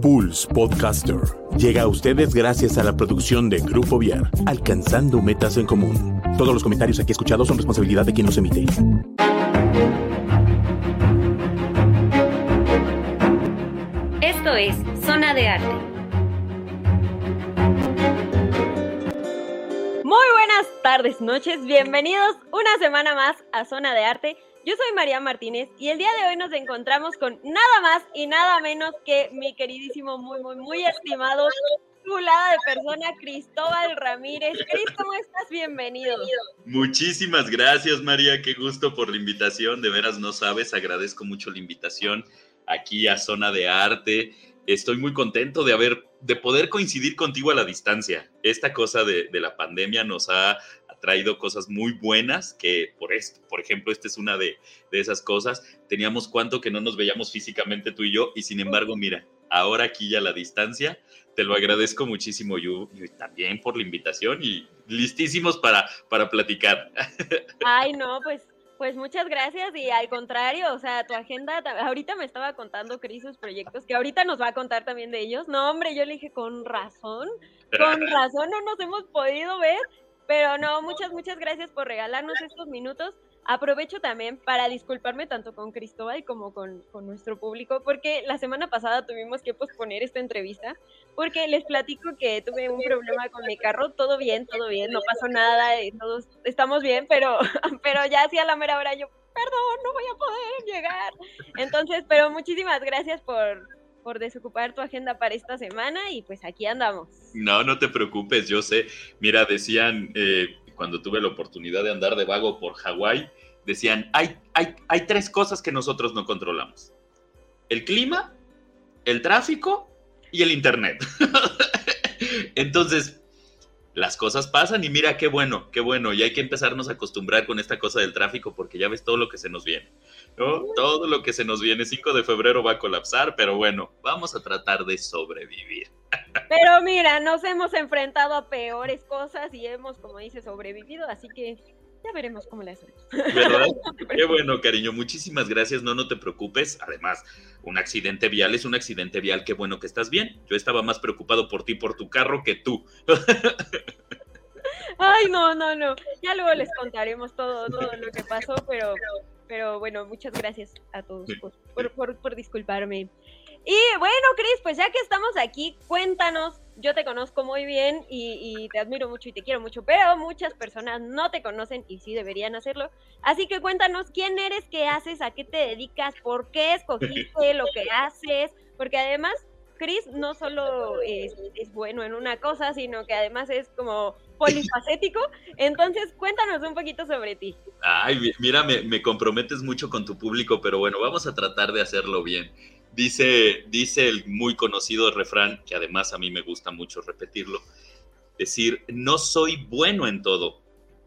Pulse Podcaster llega a ustedes gracias a la producción de Grupo Viar, alcanzando metas en común. Todos los comentarios aquí escuchados son responsabilidad de quien los emite. Esto es Zona de Arte. Muy buenas tardes, noches, bienvenidos una semana más a Zona de Arte. Yo soy María Martínez y el día de hoy nos encontramos con nada más y nada menos que mi queridísimo, muy, muy, muy estimado, chulada de persona, Cristóbal Ramírez. Cris, ¿cómo estás? Bienvenido. Muchísimas gracias, María. Qué gusto por la invitación. De veras, no sabes, agradezco mucho la invitación aquí a Zona de Arte. Estoy muy contento de haber, de poder coincidir contigo a la distancia. Esta cosa de, de la pandemia nos ha traído cosas muy buenas, que por esto, por ejemplo, esta es una de, de esas cosas. Teníamos cuánto que no nos veíamos físicamente tú y yo, y sin embargo, mira, ahora aquí ya la distancia, te lo agradezco muchísimo yo y también por la invitación y listísimos para, para platicar. Ay, no, pues pues muchas gracias y al contrario, o sea, tu agenda, ahorita me estaba contando Cris sus proyectos, que ahorita nos va a contar también de ellos. No, hombre, yo le dije, con razón, con razón no nos hemos podido ver pero no, muchas, muchas gracias por regalarnos estos minutos. Aprovecho también para disculparme tanto con Cristóbal como con, con, nuestro público, porque la semana pasada tuvimos que posponer esta entrevista, porque les platico que tuve un problema con mi carro, todo bien, todo bien, no pasó nada, y todos estamos bien, pero, pero ya hacia la mera hora yo, perdón, no voy a poder llegar. Entonces, pero muchísimas gracias por, por desocupar tu agenda para esta semana y pues aquí andamos. No, no te preocupes, yo sé. Mira, decían eh, cuando tuve la oportunidad de andar de vago por Hawái, decían, hay, hay, hay tres cosas que nosotros no controlamos. El clima, el tráfico y el internet. Entonces, las cosas pasan y mira qué bueno, qué bueno. Y hay que empezarnos a acostumbrar con esta cosa del tráfico porque ya ves todo lo que se nos viene. ¿No? Todo lo que se nos viene. 5 de febrero va a colapsar, pero bueno, vamos a tratar de sobrevivir. Pero mira, nos hemos enfrentado a peores cosas y hemos, como dice, sobrevivido, así que ya veremos cómo le hacemos. ¿Verdad? Qué bueno, cariño. Muchísimas gracias. No, no te preocupes. Además, un accidente vial es un accidente vial. Qué bueno que estás bien. Yo estaba más preocupado por ti, por tu carro, que tú. Ay, no, no, no. Ya luego les contaremos todo, todo lo que pasó, pero, pero bueno, muchas gracias a todos por, por, por disculparme. Y bueno, Cris, pues ya que estamos aquí, cuéntanos. Yo te conozco muy bien y, te admiro mucho y te quiero mucho, pero muchas personas no te conocen y sí deberían hacerlo. Así que cuéntanos quién eres, qué haces, a qué te dedicas, por qué escogiste lo que haces, porque además Chris no solo es, bueno en una cosa, sino que además es como polifacético. Entonces, cuéntanos un poquito sobre ti. Ay, mira, me, me comprometes mucho con tu público, pero bueno, vamos a tratar de hacerlo bien. Dice, dice el muy conocido refrán, que además a mí me gusta mucho repetirlo, decir, no soy bueno en todo,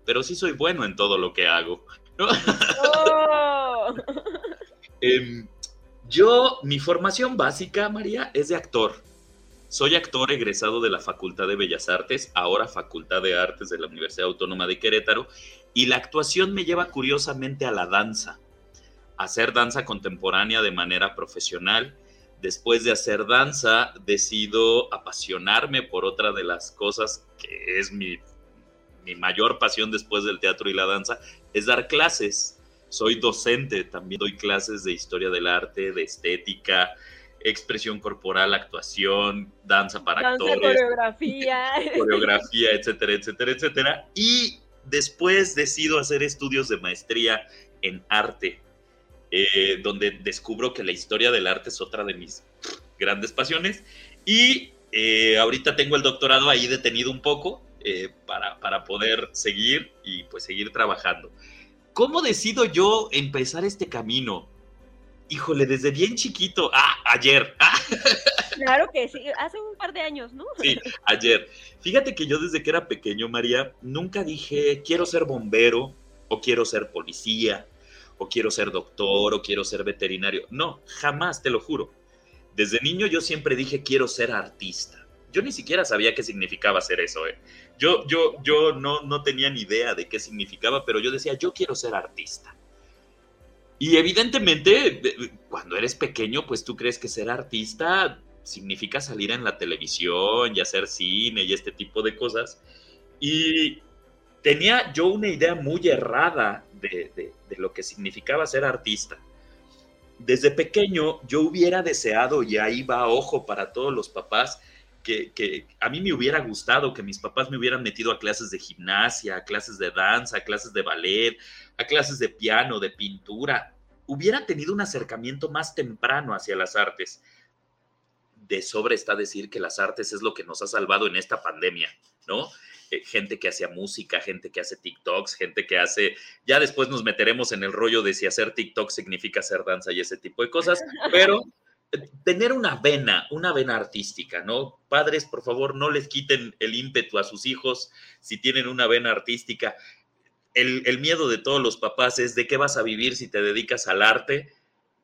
pero sí soy bueno en todo lo que hago. Oh. eh, yo, mi formación básica, María, es de actor. Soy actor egresado de la Facultad de Bellas Artes, ahora Facultad de Artes de la Universidad Autónoma de Querétaro, y la actuación me lleva curiosamente a la danza hacer danza contemporánea de manera profesional. Después de hacer danza, decido apasionarme por otra de las cosas que es mi, mi mayor pasión después del teatro y la danza, es dar clases. Soy docente, también doy clases de historia del arte, de estética, expresión corporal, actuación, danza para danza, actores, coreografía, coreografía, etcétera, etcétera, etcétera. Y después decido hacer estudios de maestría en arte eh, donde descubro que la historia del arte es otra de mis grandes pasiones. Y eh, ahorita tengo el doctorado ahí detenido un poco eh, para, para, poder seguir y pues seguir trabajando. ¿Cómo decido yo empezar este camino? Híjole, desde bien chiquito. Ah, ayer. Claro que sí, hace un par de años, ¿no? Sí, ayer. Fíjate que yo desde que era pequeño, María, nunca dije quiero ser bombero o quiero ser policía o quiero ser doctor o quiero ser veterinario. No, jamás, te lo juro. Desde niño yo siempre dije quiero ser artista. Yo ni siquiera sabía qué significaba ser eso. ¿eh? Yo, yo, yo no, no tenía ni idea de qué significaba, pero yo decía yo quiero ser artista. Y evidentemente, cuando eres pequeño, pues tú crees que ser artista significa salir en la televisión y hacer cine y este tipo de cosas. Y tenía yo una idea muy errada de, lo que significaba ser artista. Desde pequeño yo hubiera deseado, y ahí va ojo para todos los papás, que, a mí me hubiera gustado que mis papás me hubieran metido a clases de gimnasia, a clases de danza, a clases de ballet, a clases de piano, de pintura. Hubiera tenido un acercamiento más temprano hacia las artes. De sobre está decir que las artes es lo que nos ha salvado en esta pandemia, ¿no? Eh, gente que hacía música, gente que hace TikToks, gente que hace, ya después nos meteremos en el rollo de si hacer TikTok significa hacer danza y ese tipo de cosas, pero tener una vena, una vena artística, ¿no? Padres, por favor, no les quiten el ímpetu a sus hijos si tienen una vena artística. El, miedo de todos los papás es de qué vas a vivir si te dedicas al arte.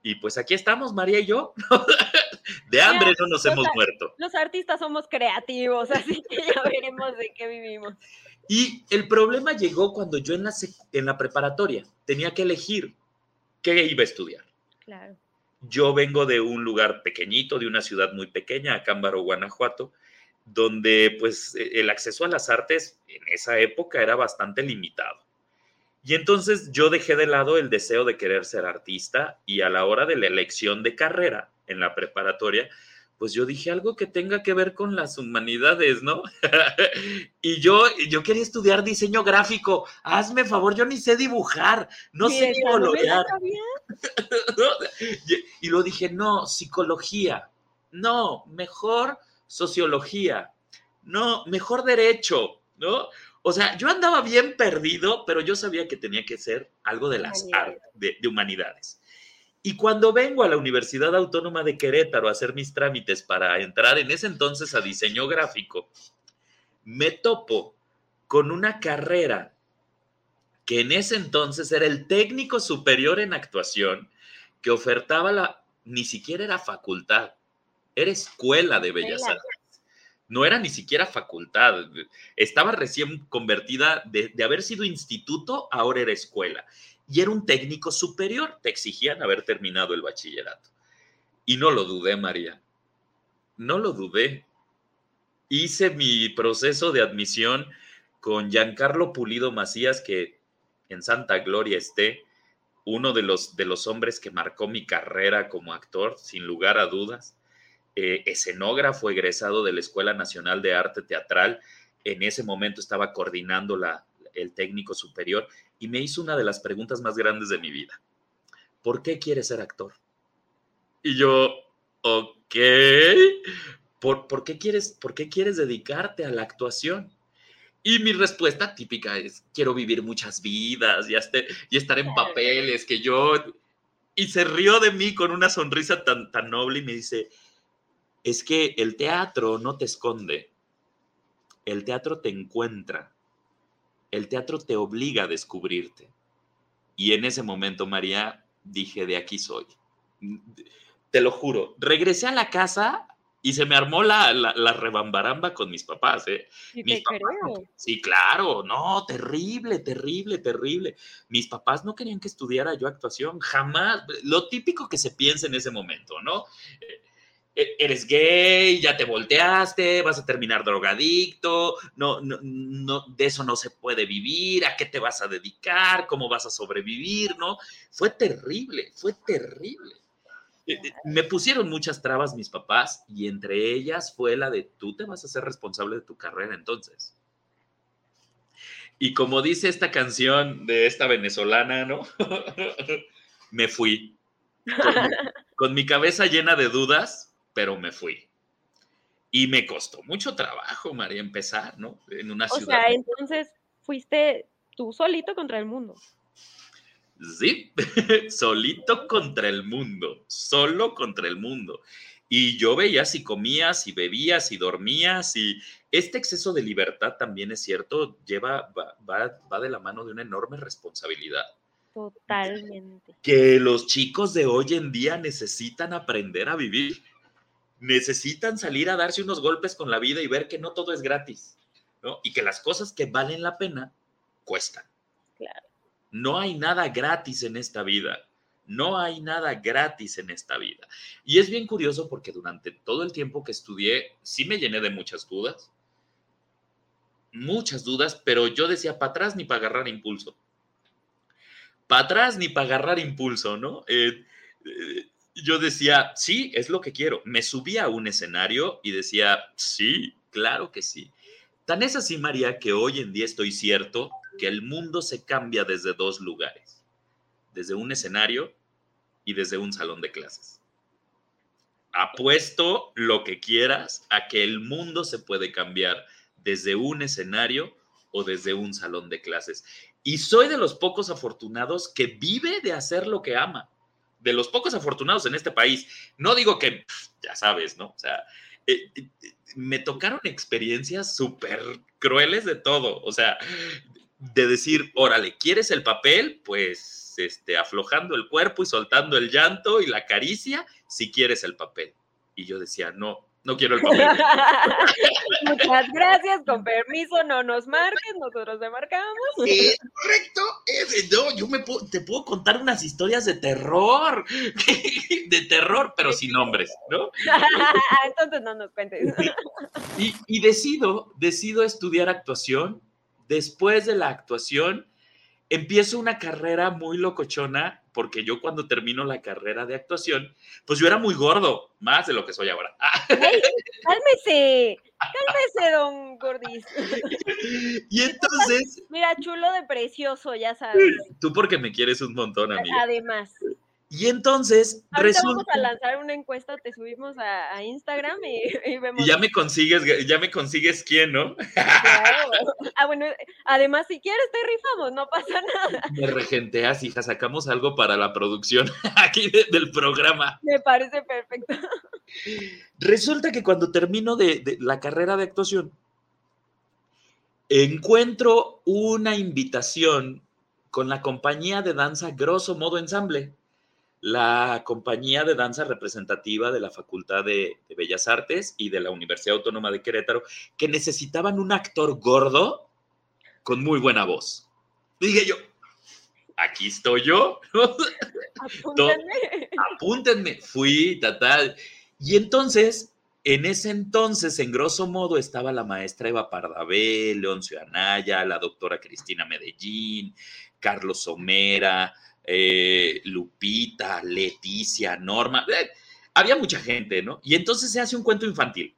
Y pues aquí estamos, María y yo. de hambre no nos hemos muerto. Los artistas somos creativos, así que ya veremos de qué vivimos. Y el problema llegó cuando yo en la, en la preparatoria tenía que elegir qué iba a estudiar. Claro yo vengo de un lugar pequeñito, de una ciudad muy pequeña, Acámbaro, Guanajuato, donde pues e, el acceso a las artes en esa época era bastante limitado. Y entonces yo dejé de lado el deseo de querer ser artista y a la hora de la elección de carrera en la preparatoria, pues yo dije algo que tenga que ver con las humanidades, ¿no? y yo, yo quería estudiar diseño gráfico. Hazme favor, yo ni sé dibujar, no sé colorear. y, lo dije, no, psicología. No, mejor sociología. No, mejor derecho, ¿no? O sea, yo andaba bien perdido, pero yo sabía que tenía que ser algo de las artes, de humanidades. Y cuando vengo a la Universidad Autónoma de Querétaro a hacer mis trámites para entrar en ese entonces a diseño gráfico, me topo con una carrera que en ese entonces era el técnico superior en actuación que ofertaba la, ni siquiera era facultad, era escuela de bellas artes. No era ni siquiera facultad, estaba recién convertida de, haber sido instituto, ahora era escuela y era un técnico superior. Te exigían haber terminado el bachillerato. Y no lo dudé, María. No lo dudé. Hice mi proceso de admisión con Giancarlo Pulido Macías, que en Santa Gloria esté, uno de los, de los hombres que marcó mi carrera como actor, sin lugar a dudas. Eh, escenógrafo egresado de la Escuela Nacional de Arte Teatral. En ese momento estaba coordinando el técnico superior y me hizo una de las preguntas más grandes de mi vida. ¿Por qué quieres ser actor? Y yo, ok, ¿por, qué, quieres, ¿por qué quieres dedicarte a la actuación? Y mi respuesta típica es, quiero vivir muchas vidas y, y estar en papeles que yo... Y se rió de mí con una sonrisa tan, tan noble y me dice, es que el teatro no te esconde, el teatro te encuentra el teatro te obliga a descubrirte. Y en ese momento, María, dije, de aquí soy. Te lo juro, regresé a la casa y se me armó la, la, rebambaramba con mis papás. ¿eh? sí, claro, no, terrible, terrible, terrible. Mis papás no querían que estudiara yo actuación, jamás. Lo típico que se piensa en ese momento, ¿no? Eres gay, ya te volteaste, vas a terminar drogadicto, no, no, no, de eso no se puede vivir, a qué te vas a dedicar, cómo vas a sobrevivir, ¿no? Fue terrible, fue terrible. E-, e-, me pusieron muchas trabas mis papás y entre ellas fue la de tú te vas a ser responsable de tu carrera entonces. Y como dice esta canción de esta venezolana, ¿no? me fui. con mi cabeza llena de dudas, pero me fui. Y me costó mucho trabajo, María, empezar, ¿no? En una ciudad. O sea, entonces fuiste tú solito contra el mundo. Sí, solito contra el mundo, solo contra el mundo. Y yo veía si comías, si bebías, si dormías, y este exceso de libertad también es cierto, lleva, va, va de la mano de una enorme responsabilidad. Totalmente. Que los chicos de hoy en día necesitan aprender a vivir necesitan salir a darse unos golpes con la vida y ver que no todo es gratis, ¿no? Y que las cosas que valen la pena cuestan. Claro. No hay nada gratis en esta vida. No hay nada gratis en esta vida. Y es bien curioso porque durante todo el tiempo que estudié, sí me llené de muchas dudas. Muchas dudas, pero yo decía, para atrás ni para agarrar impulso. Para atrás ni para agarrar impulso, ¿no? Eh, eh, yo decía, sí, es lo que quiero. Me subía a un escenario y decía, sí, claro que sí. Tan es así, María, que hoy en día estoy cierto que el mundo se cambia desde dos lugares, desde un escenario y desde un salón de clases. Apuesto lo que quieras a que el mundo se puede cambiar desde un escenario o desde un salón de clases. Y soy de los pocos afortunados que vive de hacer lo que ama. De los pocos afortunados en este país. No digo que, ya sabes, ¿no? O sea, eh, eh, me tocaron experiencias súper crueles de todo. O sea, de decir, órale, ¿quieres el papel? Pues este, aflojando el cuerpo y soltando el llanto y la caricia, si quieres el papel. Y yo decía, no, no quiero el papel. Muchas gracias, con permiso, no nos marques, nosotros te marcamos. correcto, no, yo me te puedo contar unas historias de terror, de terror, pero sin nombres, ¿no? Entonces no nos cuentes. y, y decido, decido estudiar actuación Después de la actuación, empiezo una carrera muy locochona, porque yo cuando termino la carrera de actuación, pues yo era muy gordo, más de lo que soy ahora. cálmese, cálmese, don Gordis. Y entonces... Mira, chulo de precioso, ya sabes. Tú porque me quieres un montón, amigo. Además. Y entonces Ahorita vamos a lanzar una encuesta, te subimos a, Instagram y, vemos. Y ya me consigues, ya me consigues quién, ¿no? Ah, bueno, además si quieres te rifamos, no pasa nada. Me regenteas, hija, sacamos algo para la producción aquí del programa. Me parece perfecto. Resulta que cuando termino de la carrera de actuación, encuentro una invitación con la compañía de danza Grosso Modo Ensamble la compañía de danza representativa de la Facultad de, Bellas Artes y de la Universidad Autónoma de Querétaro, que necesitaban un actor gordo con muy buena voz. dije yo, aquí estoy yo. Apúntenme. Apúntenme. Fui, tal. Y entonces, en ese entonces, en grosso modo, estaba la maestra Eva Pardavé, Leoncio Anaya, la doctora Cristina Medellín, Carlos Somera, eh, Lupita, Leticia, Norma, eh, había mucha gente, ¿no? Y entonces se hace un cuento infantil,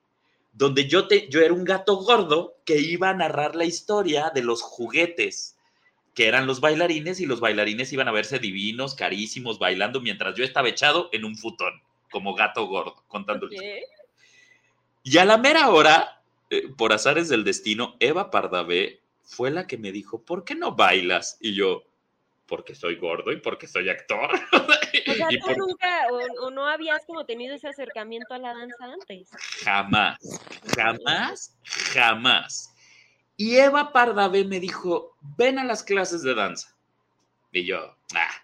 donde yo, te, yo era un gato gordo que iba a narrar la historia de los juguetes, que eran los bailarines, y los bailarines iban a verse divinos, carísimos, bailando, mientras yo estaba echado en un futón, como gato gordo, contando el Y a la mera hora, eh, por azares del destino, Eva Pardavé fue la que me dijo, ¿por qué no bailas? Y yo, porque soy gordo y porque soy actor. O sea, tú nunca, o, no habías como tenido ese acercamiento a la danza antes. Jamás, jamás, jamás. Y Eva Pardavé me dijo, ven a las clases de danza. Y yo, ah,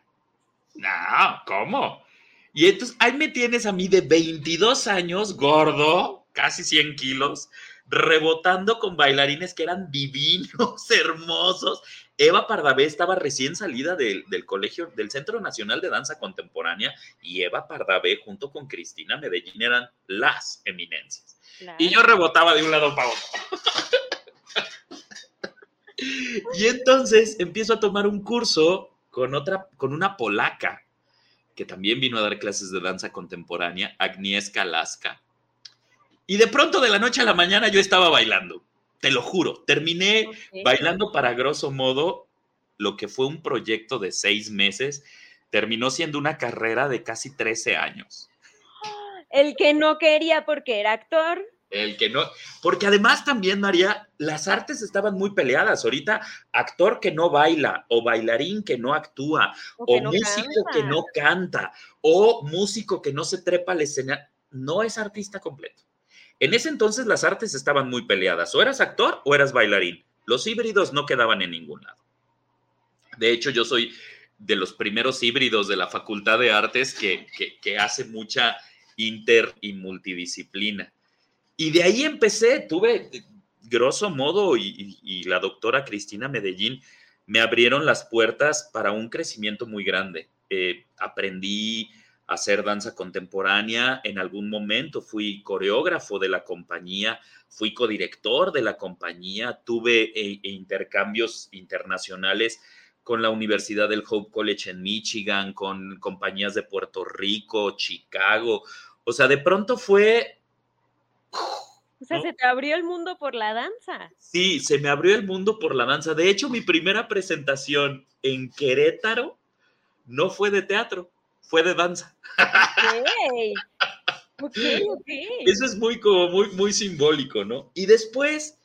no, ¿cómo? Y entonces ahí me tienes a mí de 22 años, gordo, casi 100 kilos, rebotando con bailarines que eran divinos, hermosos, Eva Pardavé estaba recién salida del, colegio, del Centro Nacional de Danza Contemporánea, y Eva Pardavé junto con Cristina Medellín eran las eminencias. Y yo rebotaba de un lado para otro. y entonces empiezo a tomar un curso con otra, con una polaca, que también vino a dar clases de danza contemporánea, Agnieszka Laska. Y de pronto, de la noche a la mañana, yo estaba bailando te lo juro, terminé bailando para grosso modo lo que fue un proyecto de seis meses, terminó siendo una carrera de casi 13 años. El que no quería porque era actor. El que no, porque además también, María, las artes estaban muy peleadas. Ahorita, actor que no baila, o bailarín que no actúa, o, músico que no canta, o músico que no se trepa al escenario, no es artista completo. En ese entonces las artes estaban muy peleadas, o eras actor o eras bailarín. Los híbridos no quedaban en ningún lado. De hecho, yo soy de los primeros híbridos de la Facultad de Artes que, hace mucha inter y multidisciplina. Y de ahí empecé, tuve, grosso modo, y, la doctora Cristina Medellín me abrieron las puertas para un crecimiento muy grande. eh, aprendí hacer danza contemporánea. En algún momento fui coreógrafo de la compañía, fui codirector de la compañía, tuve eh, intercambios internacionales con la Universidad del Hope College en Michigan, con compañías de Puerto Rico, Chicago. O sea, de pronto fue... O sea, se te abrió el mundo por la danza. Sí, se me abrió el mundo por la danza. De hecho, mi primera presentación en Querétaro no fue de teatro, fue de danza. Ok, ok, Eso es muy, como muy, muy simbólico, ¿no? Y después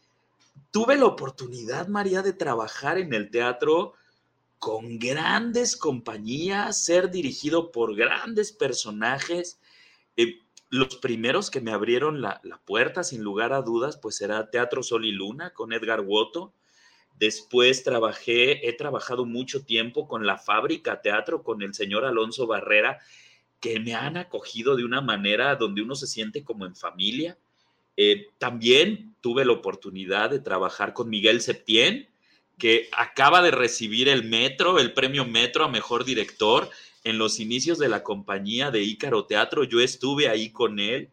tuve la oportunidad, María, de trabajar en el teatro con grandes compañías, ser dirigido por grandes personajes. Eh, los primeros que me abrieron la, la, puerta, sin lugar a dudas, pues era Teatro Sol y Luna con Edgar Woto. Después trabajé, he trabajado mucho tiempo con la fábrica teatro, con el señor Alonso Barrera, que me han acogido de una manera donde uno se siente como en familia. Eh, también tuve la oportunidad de trabajar con Miguel Septién, que acaba de recibir el Metro, el premio Metro a Mejor Director en los inicios de la compañía de Ícaro Teatro. Yo estuve ahí con él.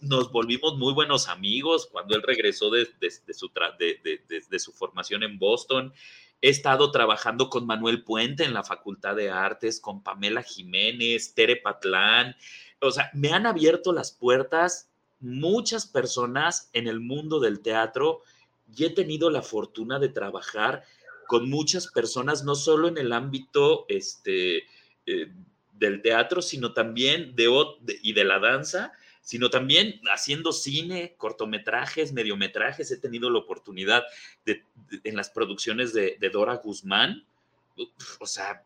Nos volvimos muy buenos amigos cuando él regresó de, su, de, su formación en Boston. He estado trabajando con Manuel Puente en la Facultad de Artes, con Pamela Jiménez, Tere Patlán. O sea, me han abierto las puertas muchas personas en el mundo del teatro y he tenido la fortuna de trabajar con muchas personas, no solo en el ámbito este, eh, del teatro, sino también de, y de la danza, sino también haciendo cine, cortometrajes, mediometrajes. He tenido la oportunidad de, en las producciones de, de Dora Guzmán, o sea,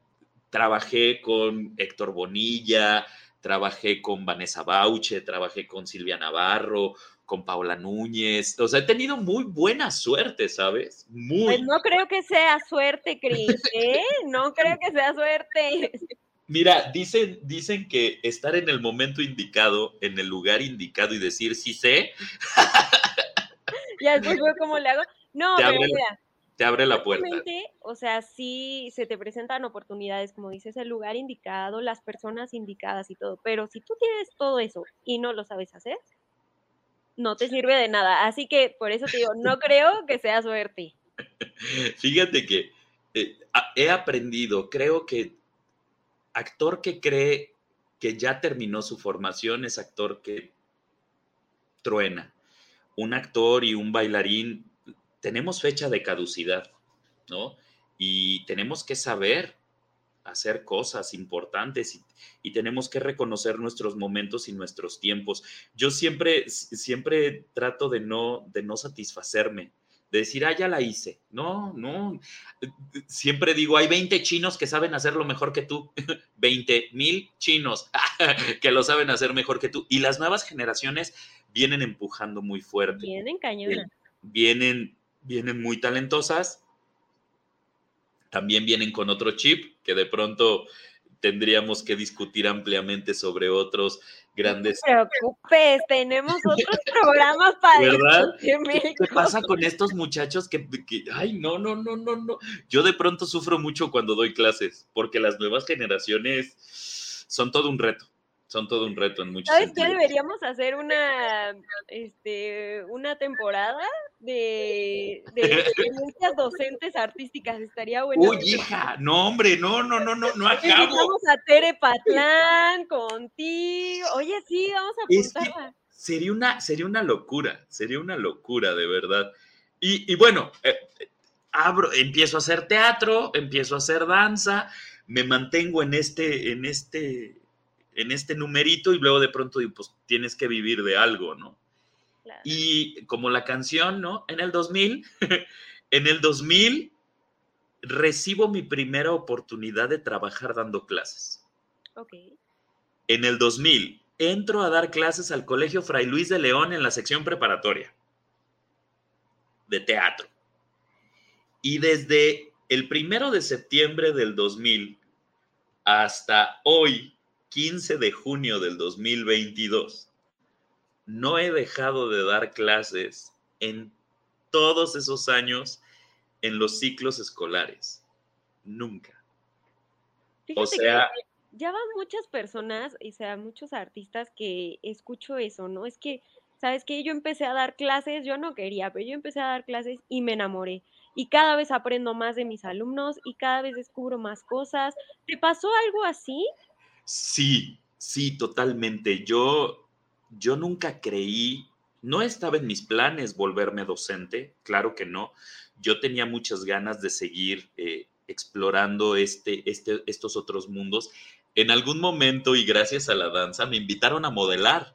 trabajé con Héctor Bonilla, trabajé con Vanessa Bauche, trabajé con Silvia Navarro, con Paula Núñez. O sea, he tenido muy buena suerte, ¿sabes? Muy. Pues no creo que sea suerte, Cris, ¿eh? No creo que sea suerte. Mira, dicen, dicen que estar en el momento indicado, en el lugar indicado y decir sí sé. ya después veo cómo le hago. No, te pero abre, mira, te abre la puerta. O sea, sí se te presentan oportunidades, como dices, el lugar indicado, las personas indicadas y todo. Pero si tú tienes todo eso y no lo sabes hacer, no te sirve de nada. Así que por eso te digo, no creo que sea suerte. Fíjate que eh, he aprendido, creo que actor que cree que ya terminó su formación es actor que truena. Un actor y un bailarín tenemos fecha de caducidad, ¿no? Y tenemos que saber hacer cosas importantes y, tenemos que reconocer nuestros momentos y nuestros tiempos. Yo siempre, siempre trato de no, de no satisfacerme, de decir, ah, ya la hice. No, no. Siempre digo, hay 20 chinos que saben hacerlo mejor que tú. 20 mil chinos que lo saben hacer mejor que tú. Y las nuevas generaciones vienen empujando muy fuerte. Vienen cañonas. Vienen, vienen muy talentosas. También vienen con otro chip que de pronto tendríamos que discutir ampliamente sobre otros grandes. No te preocupes, tenemos otros programas para ¿verdad? ¿Qué, ¿Qué pasa con estos muchachos que, que, ay, no, no, no, no, no? Yo de pronto sufro mucho cuando doy clases, porque las nuevas generaciones son todo un reto. Son todo un reto en muchos ¿Sabes sentidos. qué? Deberíamos hacer una, este, una temporada de, de experiencias docentes artísticas. Estaría bueno. Uy, hija, no, hombre, no, no, no, no, no acabo. Vamos a Tere Patlán contigo. Oye, sí, vamos a apuntarla. Es que sería, una, sería una locura, sería una locura, de verdad. Y, y bueno, eh, abro, empiezo a hacer teatro, empiezo a hacer danza, me mantengo en este, en este, en este numerito y luego de pronto pues tienes que vivir de algo, ¿no? Claro. Y como la canción, ¿no? En el 2000, en el 2000 recibo mi primera oportunidad de trabajar dando clases. Ok. En el 2000 entro a dar clases al Colegio Fray Luis de León en la sección preparatoria de teatro. Y desde el primero de septiembre del 2000 hasta hoy, 15 de junio del 2022, no he dejado de dar clases en todos esos años en los ciclos escolares. Nunca. o sea, ya van muchas personas, o sea, muchos artistas que escucho eso, ¿no? Es que, ¿sabes qué? Yo empecé a dar clases, yo no quería, pero yo empecé a dar clases y me enamoré. Y cada vez aprendo más de mis alumnos y cada vez descubro más cosas. ¿Te pasó algo así? Sí, sí, totalmente. Yo, yo nunca creí, no estaba en mis planes volverme docente, claro que no. Yo tenía muchas ganas de seguir eh, explorando este, este, estos otros mundos. En algún momento, y gracias a la danza, me invitaron a modelar.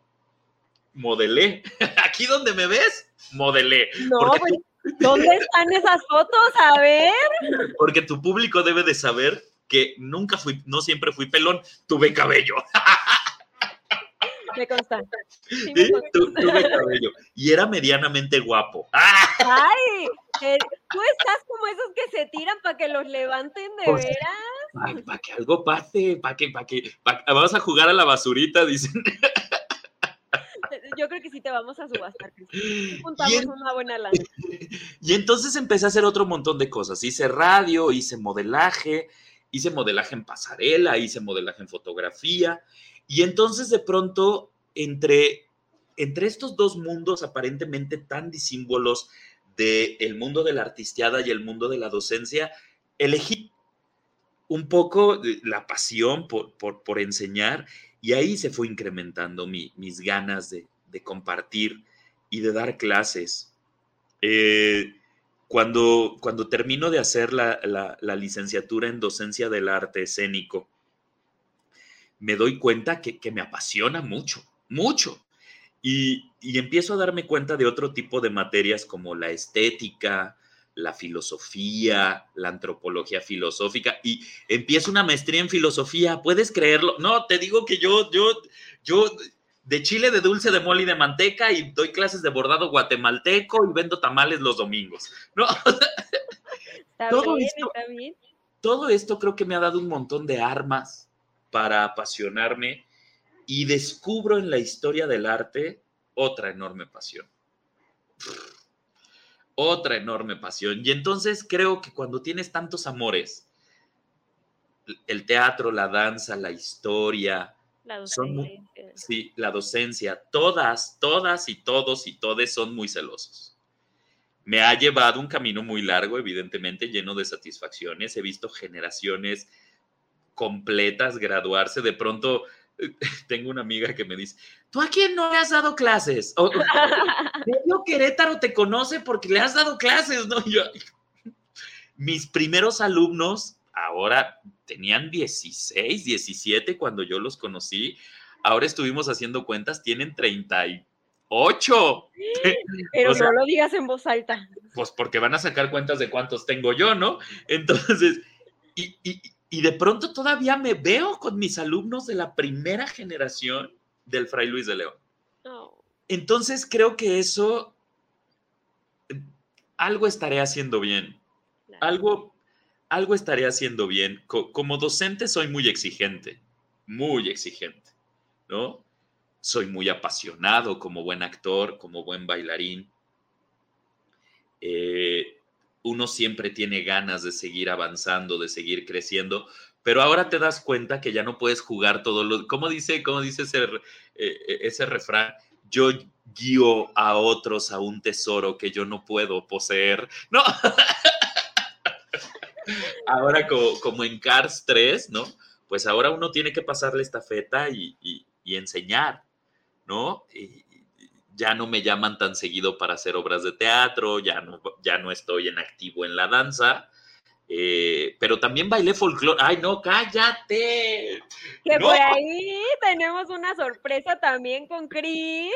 Modelé. Aquí donde me ves, modelé. No, pues, ¿dónde están esas fotos? A ver. Porque tu público debe de saber que nunca fui, no siempre fui pelón, tuve cabello. Me consta. tuve cabello. Y era medianamente guapo. ¡Ay! Eh, tú estás como esos que se tiran para que los levanten de pues, veras. Para que algo pase, para que, para que, vamos a jugar a la basurita, dicen. Yo creo que sí te vamos a subastar. Juntamos una buena lana. Y entonces empecé a hacer otro montón de cosas. Hice radio, hice modelaje, hice modelaje en pasarela, hice modelaje en fotografía. Y entonces de pronto, entre, entre estos dos mundos aparentemente tan disímbolos del mundo de la artisteada y el mundo de la docencia, elegí un poco la pasión por, por, enseñar y ahí se fue incrementando mis ganas de, compartir y de dar clases. Eh, cuando, cuando termino de hacer la, licenciatura en docencia del arte escénico, me doy cuenta que, que me apasiona mucho, mucho. Y, empiezo a darme cuenta de otro tipo de materias como la estética, la filosofía, la antropología filosófica y empiezo una maestría en filosofía, ¿puedes creerlo? No, te digo que yo, yo, yo de chile de dulce de mole y de manteca y doy clases de bordado guatemalteco y vendo tamales los domingos, ¿no? todo, esto, todo esto creo que me ha dado un montón de armas para apasionarme y descubro en la historia del arte otra enorme pasión. Otra enorme pasión. Y entonces creo que cuando tienes tantos amores, el teatro, la danza, la historia, la docencia. sí, la docencia, todas, todas y todos y todes son muy celosos. Me ha llevado un camino muy largo, evidentemente, lleno de satisfacciones. He visto generaciones completas graduarse. De pronto tengo una amiga que me dice, ¿tú a quién no le has dado clases? O, medio Querétaro te conoce porque le has dado clases, ¿no? Yo, mis primeros alumnos ahora tenían 16, 17 cuando yo los conocí. Ahora estuvimos haciendo cuentas, tienen 38. Pero no lo digas en voz alta. Pues porque van a sacar cuentas de cuántos tengo yo, ¿no? Entonces, y, y de pronto todavía me veo con mis alumnos de la primera generación del Fray Luis de León. Oh. Entonces creo que eso, algo estaré haciendo bien. Algo, algo estaré haciendo bien. como docente soy muy exigente, muy exigente, ¿no? Soy muy apasionado como buen actor, como buen bailarín. Eh, uno siempre tiene ganas de seguir avanzando, de seguir creciendo, pero ahora te das cuenta que ya no puedes jugar todo lo... ¿Cómo dice, cómo dice ese, eh, ese refrán? Yo guío a otros a un tesoro que yo no puedo poseer. No. ahora como, en Cars 3, ¿no? Pues ahora uno tiene que pasarle esta feta y, y enseñar, ¿no? Y, ya no me llaman tan seguido para hacer obras de teatro, ya no, ya no estoy en activo en la danza, eh, pero también bailé folclore. ¡Ay, no, cállate! Que por ahí tenemos una sorpresa también con Cris,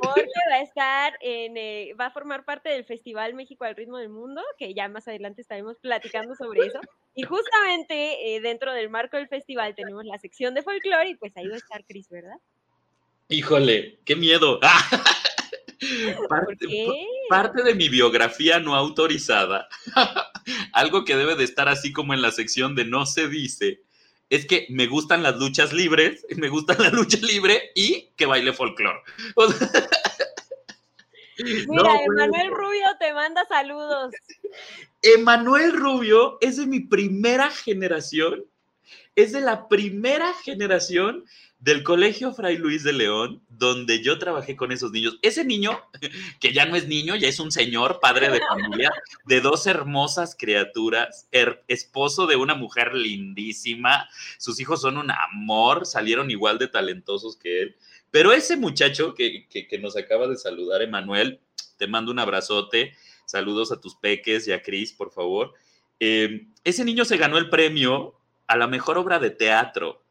porque va a estar en, eh, va a formar parte del Festival México al Ritmo del Mundo, que ya más adelante estaremos platicando sobre eso. Y justamente eh, dentro del marco del festival tenemos la sección de folclore y pues ahí va a estar Cris, ¿verdad? Híjole, qué miedo. Parte, de mi biografía no autorizada, algo que debe de estar así como en la sección de no se dice, es que me gustan las luchas libres, me gusta la lucha libre y que baile folclore. Mira, Emanuel Rubio te manda saludos. Emanuel Rubio es de mi primera generación Es de la primera generación del Colegio Fray Luis de León, donde yo trabajé con esos niños. Ese niño, que ya no es niño, ya es un señor, padre de familia, de dos hermosas criaturas, esposo de una mujer lindísima, sus hijos son un amor, salieron igual de talentosos que él. Pero ese muchacho que, nos acaba de saludar, Emanuel, te mando un abrazote, saludos a tus peques y a Cris, por favor. Eh, ese niño se ganó el premio a la mejor obra de teatro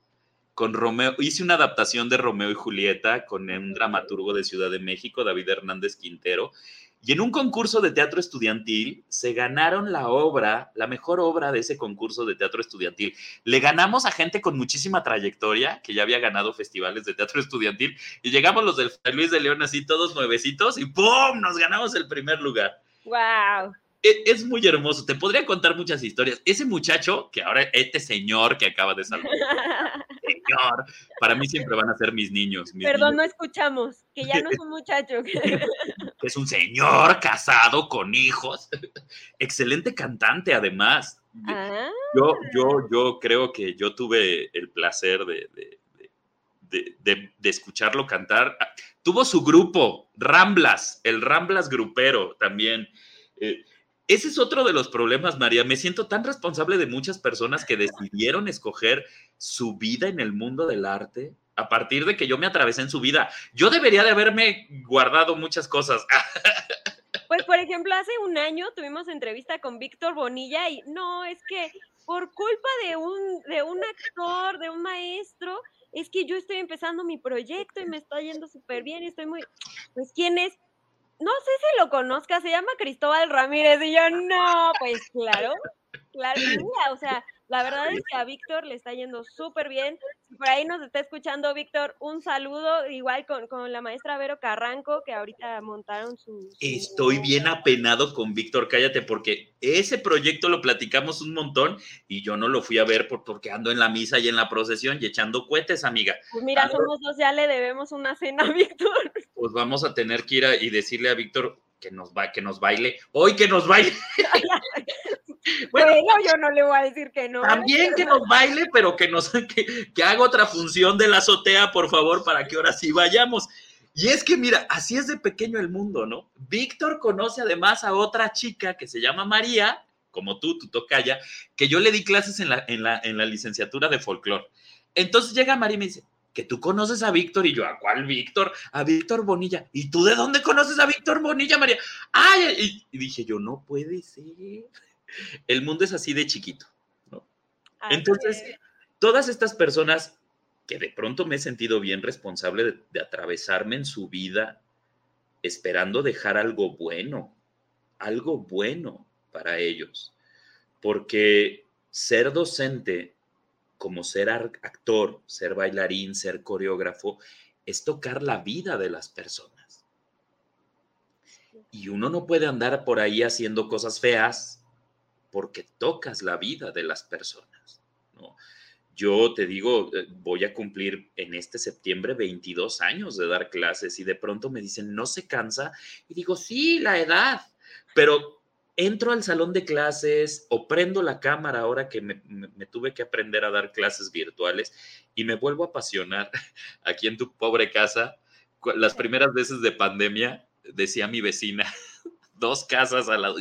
con Romeo, hice una adaptación de Romeo y Julieta con un dramaturgo de Ciudad de México, David Hernández Quintero, y en un concurso de teatro estudiantil se ganaron la obra, la mejor obra de ese concurso de teatro estudiantil. Le ganamos a gente con muchísima trayectoria, que ya había ganado festivales de teatro estudiantil, y llegamos los del Luis de León así todos nuevecitos y ¡pum! Nos ganamos el primer lugar. ¡Wow! E, es muy hermoso. Te podría contar muchas historias. Ese muchacho, que ahora, este señor que acaba de saludar, señor, para mí siempre van a ser mis niños. Perdón, no escuchamos, que ya no es un muchacho. es un señor casado con hijos. Excelente cantante, además. Ah. Yo, yo, yo creo que yo tuve el placer de, de, de, escucharlo cantar. Tuvo su grupo, Ramblas, el Ramblas grupero también. Eh, ese es otro de los problemas, María. Me siento tan responsable de muchas personas que decidieron escoger su vida en el mundo del arte a partir de que yo me atravesé en su vida. Yo debería de haberme guardado muchas cosas. Pues, por ejemplo, hace un año tuvimos entrevista con Víctor Bonilla y no, es que por culpa de un, de un actor, de un maestro, es que yo estoy empezando mi proyecto y me está yendo súper bien y estoy muy... Pues, ¿quién es? No sé si lo conozca, se llama Cristóbal Ramírez. Y yo, no, pues claro, claro, o sea, la verdad es que a Víctor le está yendo súper bien. Si por ahí nos está escuchando, Víctor, un saludo, igual con, con, la maestra Vero Carranco, que ahorita montaron su... Estoy bien apenado con Víctor, cállate, porque ese proyecto lo platicamos un montón y yo no lo fui a ver porque ando en la misa y en la procesión y echando cohetes, amiga. Pues mira, somos dos, ya le debemos una cena a Víctor. Pues vamos a tener que ir y decirle a Víctor que nos, va, que nos baile. Hoy que nos baile. Bueno, yo no le voy a decir que no. También que nos baile, pero que nos que, que haga otra función de la azotea, por favor, para que ahora sí vayamos. Y es que mira, así es de pequeño el mundo, ¿no? Víctor conoce además a otra chica que se llama María, como tú, tu tocaya, que yo le di clases en la, en la, en la licenciatura de folclore. Entonces llega María y me dice, que tú conoces a Víctor y yo, ¿a cuál Víctor? A Víctor Bonilla. ¿Y tú de dónde conoces a Víctor Bonilla, María? Ay, y dije yo, no puede ser el mundo es así de chiquito, ¿no? Entonces, todas estas personas que de pronto me he sentido bien responsable de, atravesarme en su vida esperando dejar algo bueno, algo bueno para ellos, porque ser docente como ser actor, ser bailarín, ser coreógrafo, es tocar la vida de las personas. Y uno no puede andar por ahí haciendo cosas feas porque tocas la vida de las personas. ¿no? Yo te digo, eh, voy a cumplir en este septiembre 22 años de dar clases y de pronto me dicen, ¿no se cansa? Y digo, sí, la edad, pero entro al salón de clases o prendo la cámara ahora que me, me, tuve que aprender a dar clases virtuales y me vuelvo a apasionar aquí en tu pobre casa. Las primeras veces de pandemia, decía mi vecina, dos casas al lado.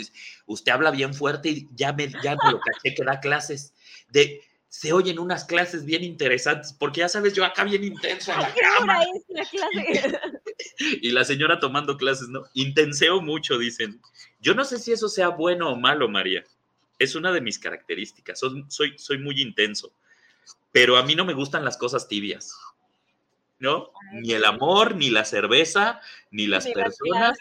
Usted habla bien fuerte y ya me, ya lo caché que da clases. De, se oyen unas clases bien interesantes, porque ya sabes, yo acá bien intenso. la y la señora tomando clases, ¿no? Intenseo mucho, dicen. Yo no sé si eso sea bueno o malo, María. Es una de mis características. soy, soy muy intenso. Pero a mí no me gustan las cosas tibias. ¿No? Ni el amor, ni la cerveza, ni las personas,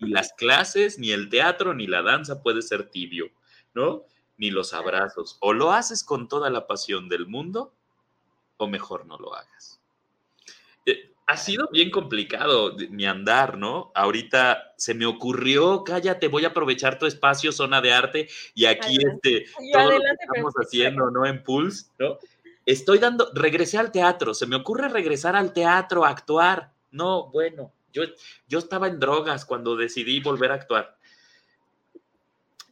ni las clases, ni el teatro, ni la danza puede ser tibio, ¿no? Ni los abrazos. O lo haces con toda la pasión del mundo, o mejor no lo hagas. Eh, ha sido bien complicado mi andar, ¿no? Ahorita se me ocurrió, cállate, voy a aprovechar tu espacio, zona de arte, y aquí este, todo lo que estamos haciendo, ¿no? En Pulse, ¿no? Estoy dando, regresé al teatro, se me ocurre regresar al teatro a actuar. No, bueno, yo, yo estaba en drogas cuando decidí volver a actuar.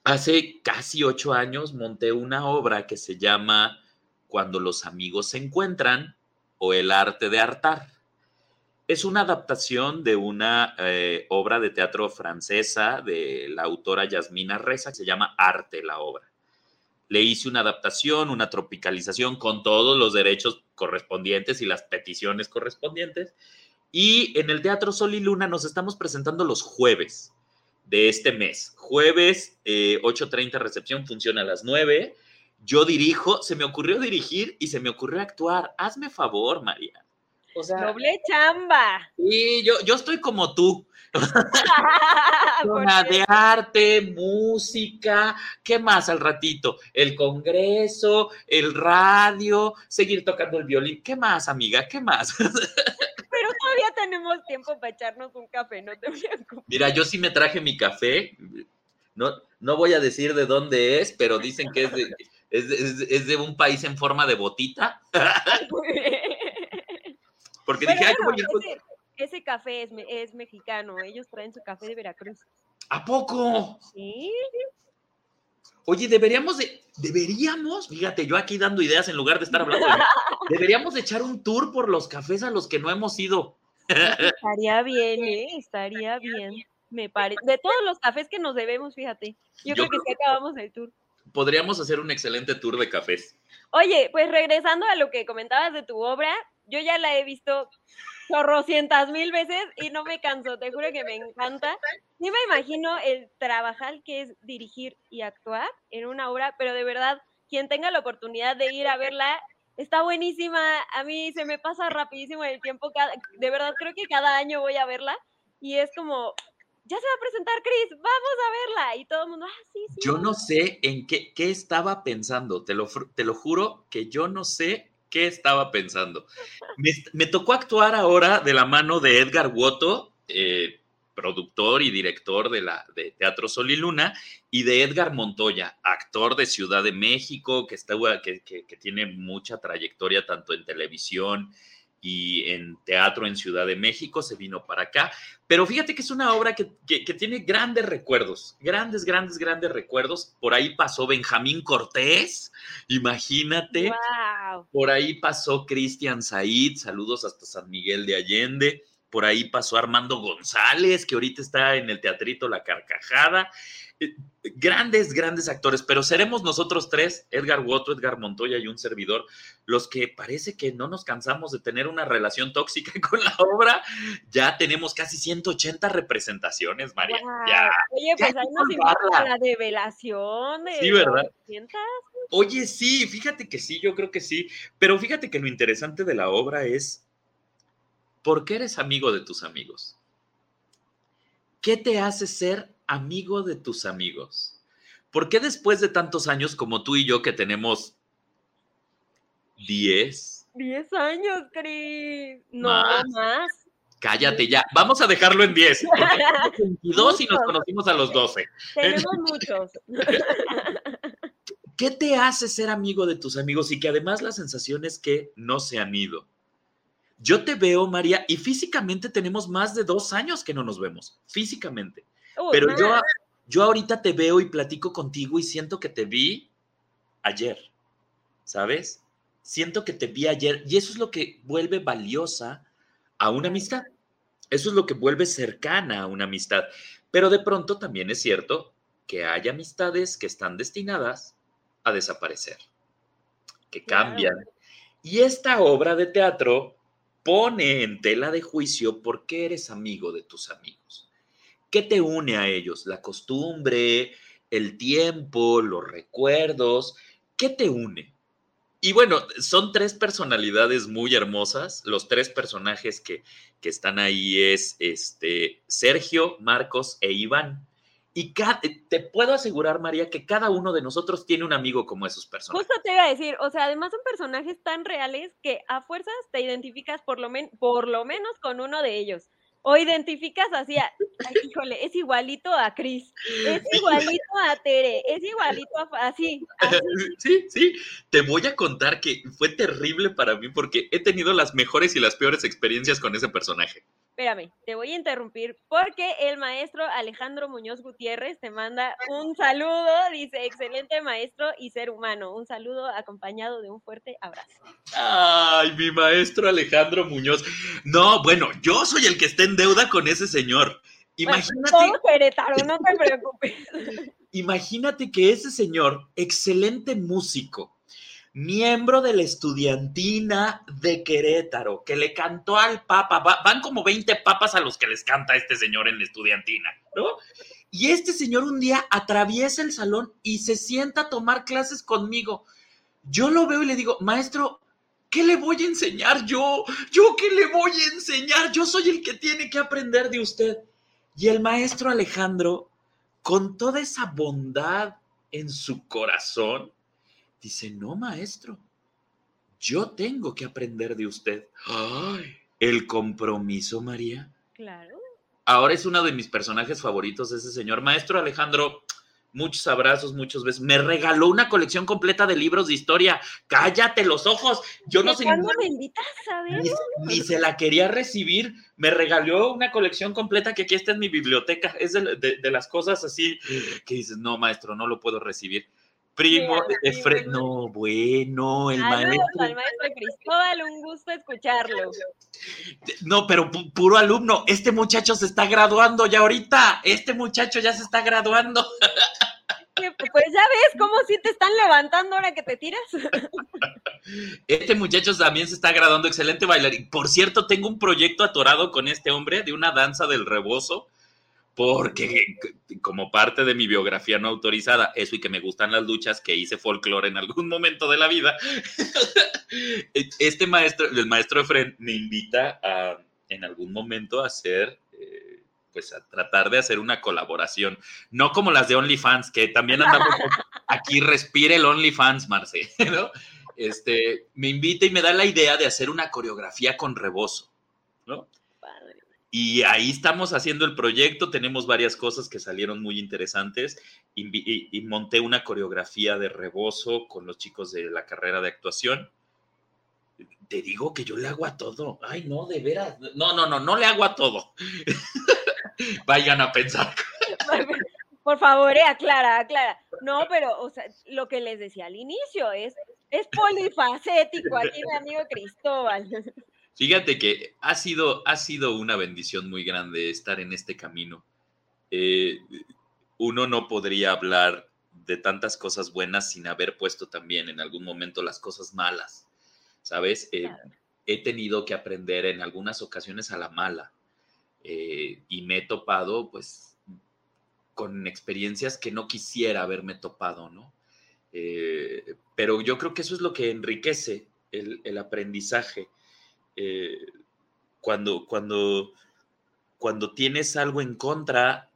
Hace casi ocho años monté una obra que se llama cuando los amigos se encuentran o el arte de hartar. Es una adaptación de una eh, obra de teatro francesa de la autora Yasmina Reza, que se llama Arte la obra. Le hice una adaptación, una tropicalización con todos los derechos correspondientes y las peticiones correspondientes. Y en el Teatro Sol y Luna nos estamos presentando los jueves de este mes. Jueves, 8.30 eh, recepción, funciona a las 9. Yo dirijo, se me ocurrió dirigir y se me ocurrió actuar. Hazme favor, María. O sea, Doble chamba. Sí, yo, yo estoy como tú. de arte, música, ¿qué más al ratito? El congreso, el radio, seguir tocando el violín. ¿Qué más, amiga? ¿Qué más? Pero todavía tenemos tiempo para echarnos un café, no te Mira, yo sí me traje mi café. No, no voy a decir de dónde es, pero dicen que es de, es, de un país en forma de botita. Porque dije, Ay, ese, café es, mexicano, ellos traen su café de Veracruz. ¿A poco? Sí. Oye, deberíamos de, deberíamos, fíjate, yo aquí dando ideas en lugar de estar hablando, deberíamos de echar un tour por los cafés a los que no hemos ido. Estaría bien, ¿eh? Estaría bien. Me parece. De todos los cafés que nos debemos, fíjate. Yo, creo que sí acabamos el tour podríamos hacer un excelente tour de cafés. Oye, pues regresando a lo que comentabas de tu obra, yo ya la he visto chorrocientas mil veces y no me canso, te juro que me encanta. Sí me imagino el trabajar que es dirigir y actuar en una obra, pero de verdad, quien tenga la oportunidad de ir a verla, está buenísima. A mí se me pasa rapidísimo el tiempo, de verdad creo que cada año voy a verla y es como, ya se va a presentar Chris, vamos a verla. Y todo el mundo, ah, sí, sí. Yo no sé en qué, qué estaba pensando, te lo, te lo juro que yo no sé qué estaba pensando. Me, tocó actuar ahora de la mano de Edgar Woto, eh, productor y director de, la, de Teatro Sol y Luna, y de Edgar Montoya, actor de Ciudad de México, que, está, que, que, que tiene mucha trayectoria tanto en televisión, y en teatro en Ciudad de México, se vino para acá. Pero fíjate que es una obra que, tiene grandes recuerdos, grandes, grandes, grandes recuerdos. Por ahí pasó Benjamín Cortés, imagínate. Por ahí pasó Cristian Said, saludos hasta San Miguel de Allende. Por ahí pasó Armando González, que ahorita está en el teatrito La Carcajada. Grandes, grandes actores, pero seremos nosotros tres, Edgar Woto, Edgar Montoya y un servidor, los que parece que no nos cansamos de tener una relación tóxica con la obra. Ya tenemos casi 180 representaciones, María. Oye, pues ahí nos invita a la develación. De sí, ¿verdad? Oye, sí, fíjate que sí, yo creo que sí, pero fíjate que lo interesante de la obra es, ¿por qué eres amigo de tus amigos? ¿Qué te hace ser amigo de tus amigos. ¿Por qué después de tantos años como tú y yo que tenemos 10? 10 años, Cris. No más. Cállate ya. Vamos a dejarlo en 10. 22 y nos conocimos a los 12. Tenemos muchos. ¿Qué te hace ser amigo de tus amigos y que además la sensación es que no se han ido? Yo te veo, María, y físicamente tenemos más de dos años que no nos vemos, físicamente. Pero yo, yo ahorita te veo y platico contigo y siento que te vi ayer, ¿sabes? Siento que te vi ayer y eso es lo que vuelve valiosa a una amistad. Eso es lo que vuelve cercana a una amistad. Pero de pronto también es cierto que hay amistades que están destinadas a desaparecer, que cambian. Y esta obra de teatro pone en tela de juicio por qué eres amigo de tus amigos. ¿Qué te une a ellos? ¿La costumbre, el tiempo, los recuerdos? ¿Qué te une? Y bueno, son tres personalidades muy hermosas. Los tres personajes que, que están ahí es este, Sergio, Marcos e Iván. Y te puedo asegurar, María, que cada uno de nosotros tiene un amigo como esos personajes. Justo te iba a decir, o sea, además son personajes tan reales que a fuerzas te identificas por lo, por lo menos con uno de ellos. O identificas así, a, híjole, es igualito a Cris, es igualito a Tere, es igualito a así, Sí, sí, te voy a contar que fue terrible para mí porque he tenido las mejores y las peores experiencias con ese personaje. Espérame, te voy a interrumpir porque el maestro Alejandro Muñoz Gutiérrez te manda un saludo, dice, excelente maestro y ser humano. Un saludo acompañado de un fuerte abrazo. Ay, mi maestro Alejandro Muñoz. No, bueno, yo soy el que está en deuda con ese señor. Imagínate. todo Querétaro, no te preocupes. Imagínate que ese señor, excelente músico, miembro de la estudiantina de Querétaro, que le cantó al Papa, van como 20 papas a los que les canta este señor en la estudiantina, ¿no? Y este señor un día atraviesa el salón y se sienta a tomar clases conmigo. Yo lo veo y le digo, maestro, ¿qué le voy a enseñar yo? ¿Yo qué le voy a enseñar? Yo soy el que tiene que aprender de usted. Y el maestro Alejandro, con toda esa bondad en su corazón, Dice, no, maestro, yo tengo que aprender de usted. ¡Ay! El compromiso, María. Claro. Ahora es uno de mis personajes favoritos, ese señor. Maestro Alejandro, muchos abrazos, muchos besos. Me regaló una colección completa de libros de historia. Cállate los ojos. Yo no sé. ¿Cuándo me invitas a ver? Ni, se la quería recibir. Me regaló una colección completa que aquí está en mi biblioteca. Es de, de las cosas así que dices, no, maestro, no lo puedo recibir primo de Fred. No, bueno, el maestro. Al maestro Cristóbal, un gusto escucharlo. No, pero puro alumno. Este muchacho se está graduando ya ahorita. Este muchacho ya se está graduando. Pues ya ves cómo si te están levantando ahora que te tiras. Este muchacho también se está graduando, excelente bailarín. Por cierto, tengo un proyecto atorado con este hombre de una danza del rebozo porque como parte de mi biografía no autorizada, eso y que me gustan las luchas, que hice folclore en algún momento de la vida, este maestro, el maestro Efren, me invita a en algún momento a hacer, eh, pues a tratar de hacer una colaboración, no como las de OnlyFans, que también andamos aquí, respire el OnlyFans, Marce, ¿no? Este, me invita y me da la idea de hacer una coreografía con rebozo, ¿no? Y ahí estamos haciendo el proyecto, tenemos varias cosas que salieron muy interesantes y, monté una coreografía de rebozo con los chicos de la carrera de actuación. Te digo que yo le hago a todo. Ay, no, de veras. No, no, no, no le hago a todo. Vayan a pensar. Por favor, eh, aclara, aclara. No, pero, o sea, lo que les decía al inicio es, es polifacético aquí mi amigo Cristóbal. Fíjate que ha sido, ha sido una bendición muy grande estar en este camino. Eh, uno no podría hablar de tantas cosas buenas sin haber puesto también en algún momento las cosas malas, ¿sabes? Eh, he tenido que aprender en algunas ocasiones a la mala eh, y me he topado pues con experiencias que no quisiera haberme topado, ¿no? pero yo creo que eso es lo que enriquece el, el aprendizaje eh, cuando, cuando, cuando tienes algo en contra,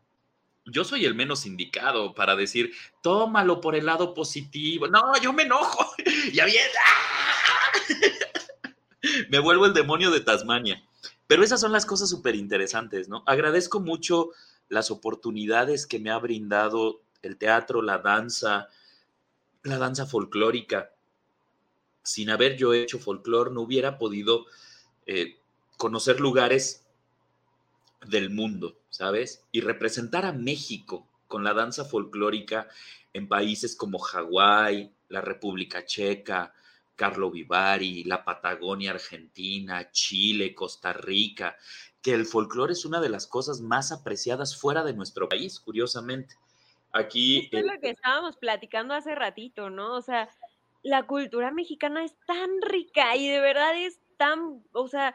yo soy el menos indicado para decir, tómalo por el lado positivo. No, yo me enojo. Ya bien. me vuelvo el demonio de Tasmania. Pero esas son las cosas súper interesantes, ¿no? Agradezco mucho las oportunidades que me ha brindado el teatro, la danza, la danza folclórica. Sin haber yo hecho folclore, no hubiera podido eh, conocer lugares del mundo, ¿sabes? Y representar a México con la danza folclórica en países como Hawái, la República Checa, Carlo Vivari, la Patagonia Argentina, Chile, Costa Rica, que el folclore es una de las cosas más apreciadas fuera de nuestro país, curiosamente. Aquí... es lo que estábamos platicando hace ratito, ¿no? O sea, la cultura mexicana es tan rica y de verdad es tan, o sea,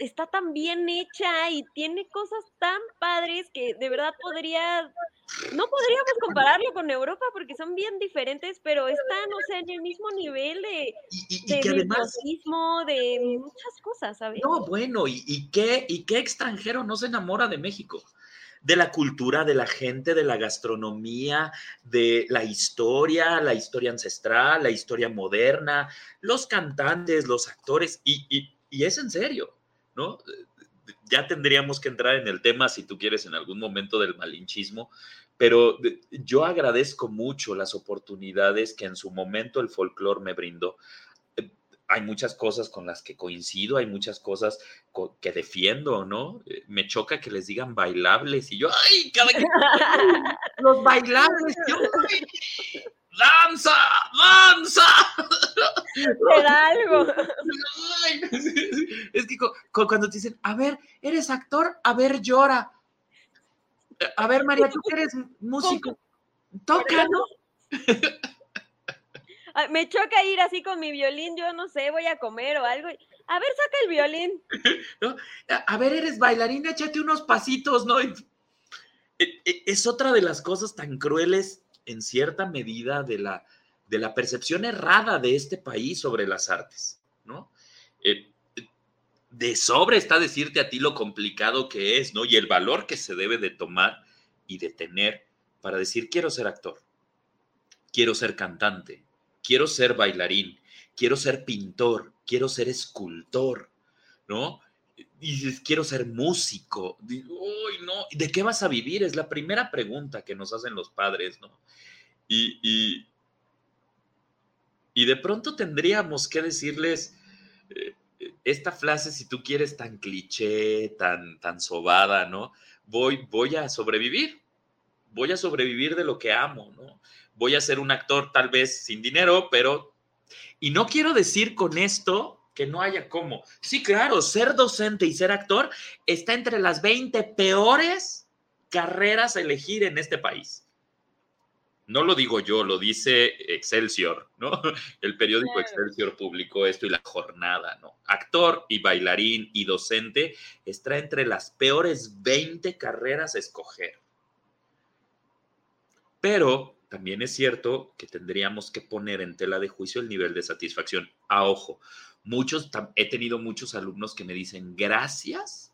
está tan bien hecha y tiene cosas tan padres que de verdad podría, no podríamos compararlo con Europa porque son bien diferentes, pero están, o sea, en el mismo nivel de, y, de, además, de muchas cosas, ¿sabes? No, bueno, y, qué, ¿y qué extranjero no se enamora de México? De la cultura, de la gente, de la gastronomía, de la historia, la historia ancestral, la historia moderna, los cantantes, los actores, y, es en serio, ¿no? Ya tendríamos que entrar en el tema, si tú quieres, en algún momento del malinchismo, pero yo agradezco mucho las oportunidades que en su momento el folclore me brindó. Hay muchas cosas con las que coincido, hay muchas cosas que defiendo, ¿no? Eh, me choca que les digan bailables y yo, ¡ay! Cada que... los bailables, yo, ¡Danza! ¡Danza! Te da algo. Es que cuando te dicen, a ver, eres actor, a ver, llora. A ver, María, tú que eres músico, toca, ¿no? Ah, me choca ir así con mi violín, yo no sé, voy a comer o algo. A ver, saca el violín. A ver, eres bailarina, échate unos pasitos, ¿no? E, e, es otra de las cosas tan crueles, en cierta medida, de la, de la percepción errada de este país sobre las artes, ¿no? Eh, de sobre está decirte a ti lo complicado que es, ¿no? Y el valor que se debe de tomar y de tener para decir, quiero ser actor, quiero ser cantante, quiero ser bailarín, quiero ser pintor, quiero ser escultor, ¿no? Y quiero ser músico. Uy, no, ¿de qué vas a vivir? Es la primera pregunta que nos hacen los padres, ¿no? Y, y, de pronto tendríamos que decirles eh, esta frase, si tú quieres, tan cliché, tan, tan sobada, ¿no? Voy, voy a sobrevivir, voy a sobrevivir de lo que amo, ¿no? Voy a ser un actor tal vez sin dinero, pero... Y no quiero decir con esto que no haya cómo. Sí, claro, ser docente y ser actor está entre las 20 peores carreras a elegir en este país. No lo digo yo, lo dice Excelsior, ¿no? El periódico Excelsior publicó esto y la jornada, ¿no? Actor y bailarín y docente está entre las peores 20 carreras a escoger. Pero también es cierto que tendríamos que poner en tela de juicio el nivel de satisfacción. A ojo, muchos, he tenido muchos alumnos que me dicen gracias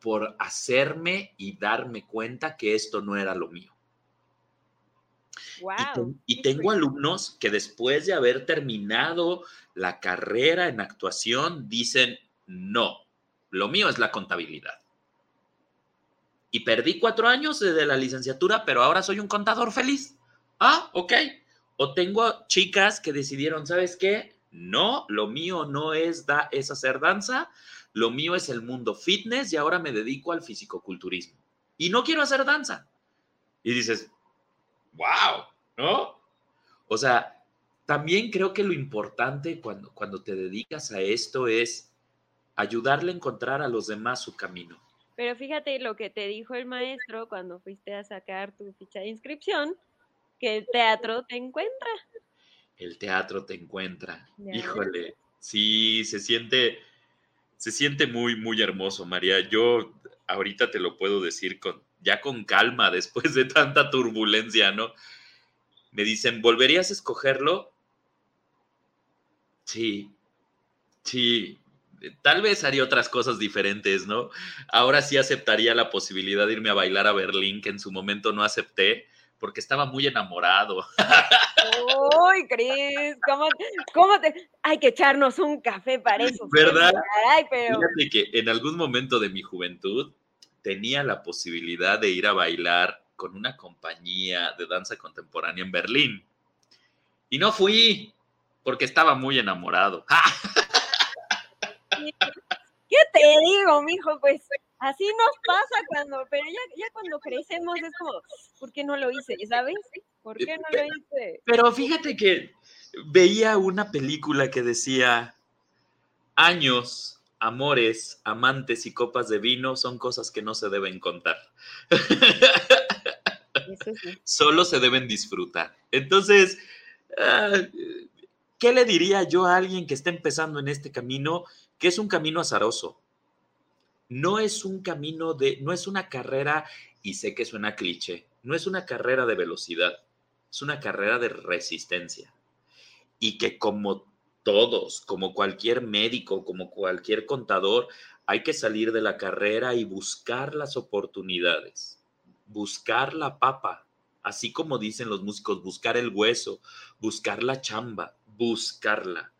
por hacerme y darme cuenta que esto no era lo mío. y, tengo alumnos que después de haber terminado la carrera en actuación dicen, no, lo mío es la contabilidad. Y perdí cuatro años de la licenciatura, pero ahora soy un contador feliz. Ah, ok. O tengo chicas que decidieron, ¿sabes qué? No, lo mío no es, da, es hacer danza, lo mío es el mundo fitness y ahora me dedico al fisicoculturismo. Y no quiero hacer danza. Y dices, wow, ¿no? O sea, también creo que lo importante cuando, cuando te dedicas a esto es ayudarle a encontrar a los demás su camino. Pero fíjate lo que te dijo el maestro cuando fuiste a sacar tu ficha de inscripción, que el teatro te encuentra. El teatro te encuentra. Híjole, sí, se siente, se siente muy, muy hermoso, María. Yo ahorita te lo puedo decir con, ya con calma, después de tanta turbulencia, ¿no? Me dicen, ¿volverías a escogerlo? Sí, sí, tal vez haría otras cosas diferentes, ¿no? Ahora sí aceptaría la posibilidad de irme a bailar a Berlín, que en su momento no acepté, porque estaba muy enamorado. Uy, Cris, ¿cómo, ¿cómo, te...? Hay que echarnos un café para eso. ¿Verdad? Fíjate que en algún momento de mi juventud tenía la posibilidad de ir a bailar con una compañía de danza contemporánea en Berlín. Y no fui, porque estaba muy enamorado. ¿Qué te digo, mijo? Pues Así nos pasa cuando, pero ya, ya cuando crecemos es como, ¿por qué no lo hice? ¿Sabes? ¿Por qué no lo hice? Pero fíjate que veía una película que decía, años, amores, amantes y copas de vino son cosas que no se deben contar. Solo se deben disfrutar. Entonces, ah, ¿qué le diría yo a alguien que está empezando en este camino, que es un camino azaroso? No es un camino de, no es una carrera, y sé que suena cliché, no es una carrera de velocidad, es una carrera de resistencia. Y que como todos, como cualquier médico, como cualquier contador, hay que salir de la carrera y buscar las oportunidades, buscar la papa, así como dicen los músicos, buscar el hueso, buscar la chamba, buscarla.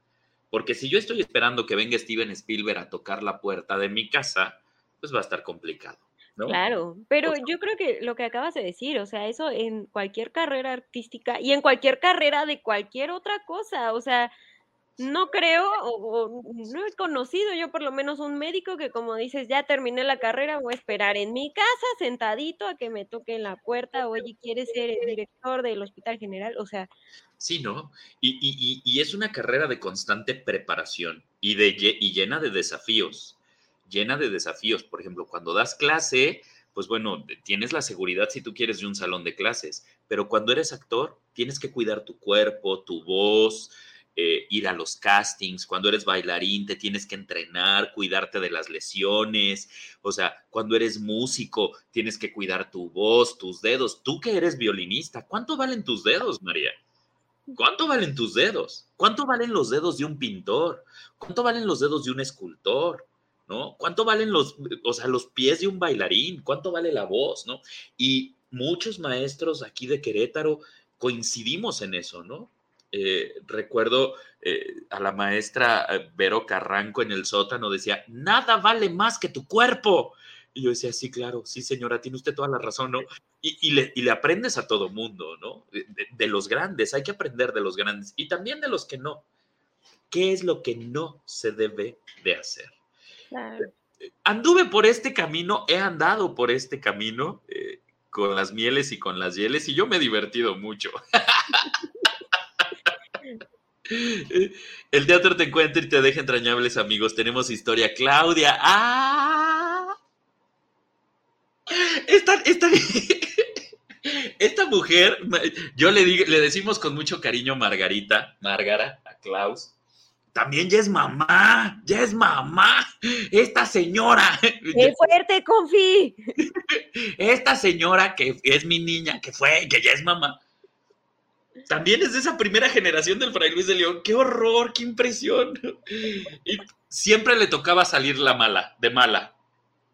Porque si yo estoy esperando que venga Steven Spielberg a tocar la puerta de mi casa, pues va a estar complicado. ¿no? Claro, pero yo creo que lo que acabas de decir, o sea, eso en cualquier carrera artística y en cualquier carrera de cualquier otra cosa, o sea, no creo, o, no he conocido yo por lo menos un médico que como dices, ya terminé la carrera, voy a esperar en mi casa sentadito a que me toque en la puerta, oye, ¿quieres ser el director del Hospital General? O sea... Sí, ¿no? Y, es una carrera de constante preparación y, de, y llena de desafíos, llena de desafíos. Por ejemplo, cuando das clase, pues bueno, tienes la seguridad si tú quieres de un salón de clases, pero cuando eres actor, tienes que cuidar tu cuerpo, tu voz, eh, ir a los castings, cuando eres bailarín te tienes que entrenar, cuidarte de las lesiones, o sea, cuando eres músico tienes que cuidar tu voz, tus dedos, tú que eres violinista, ¿cuánto valen tus dedos, María? ¿Cuánto valen tus dedos? ¿Cuánto valen los dedos de un pintor? ¿Cuánto valen los dedos de un escultor? ¿No? ¿Cuánto valen los, o sea, los pies de un bailarín? ¿Cuánto vale la voz? ¿No? Y muchos maestros aquí de Querétaro coincidimos en eso, ¿no? Eh, recuerdo eh, a la maestra eh, Vero Carranco en el sótano, decía, nada vale más que tu cuerpo. Y yo decía, sí, claro, sí, señora, tiene usted toda la razón, ¿no? Y, le, aprendes a todo mundo, ¿no? De, los grandes, hay que aprender de los grandes y también de los que no. ¿Qué es lo que no se debe de hacer? Anduve por este camino, he andado por este camino con las mieles y con las hieles y yo me he divertido mucho. El teatro te encuentra y te deja entrañables amigos. Tenemos historia. Claudia. ¡Ah! Esta, esta, esta mujer, yo le, le decimos con mucho cariño Margarita, Margara, a Klaus. También ya es mamá, ya es mamá. Esta señora. ¡Qué fuerte, Confi! Esta señora que es mi niña, que fue, que ya es mamá también es de esa primera generación del Fray Luis de León. ¡Qué horror! ¡Qué impresión! Y siempre le tocaba salir la mala, de mala.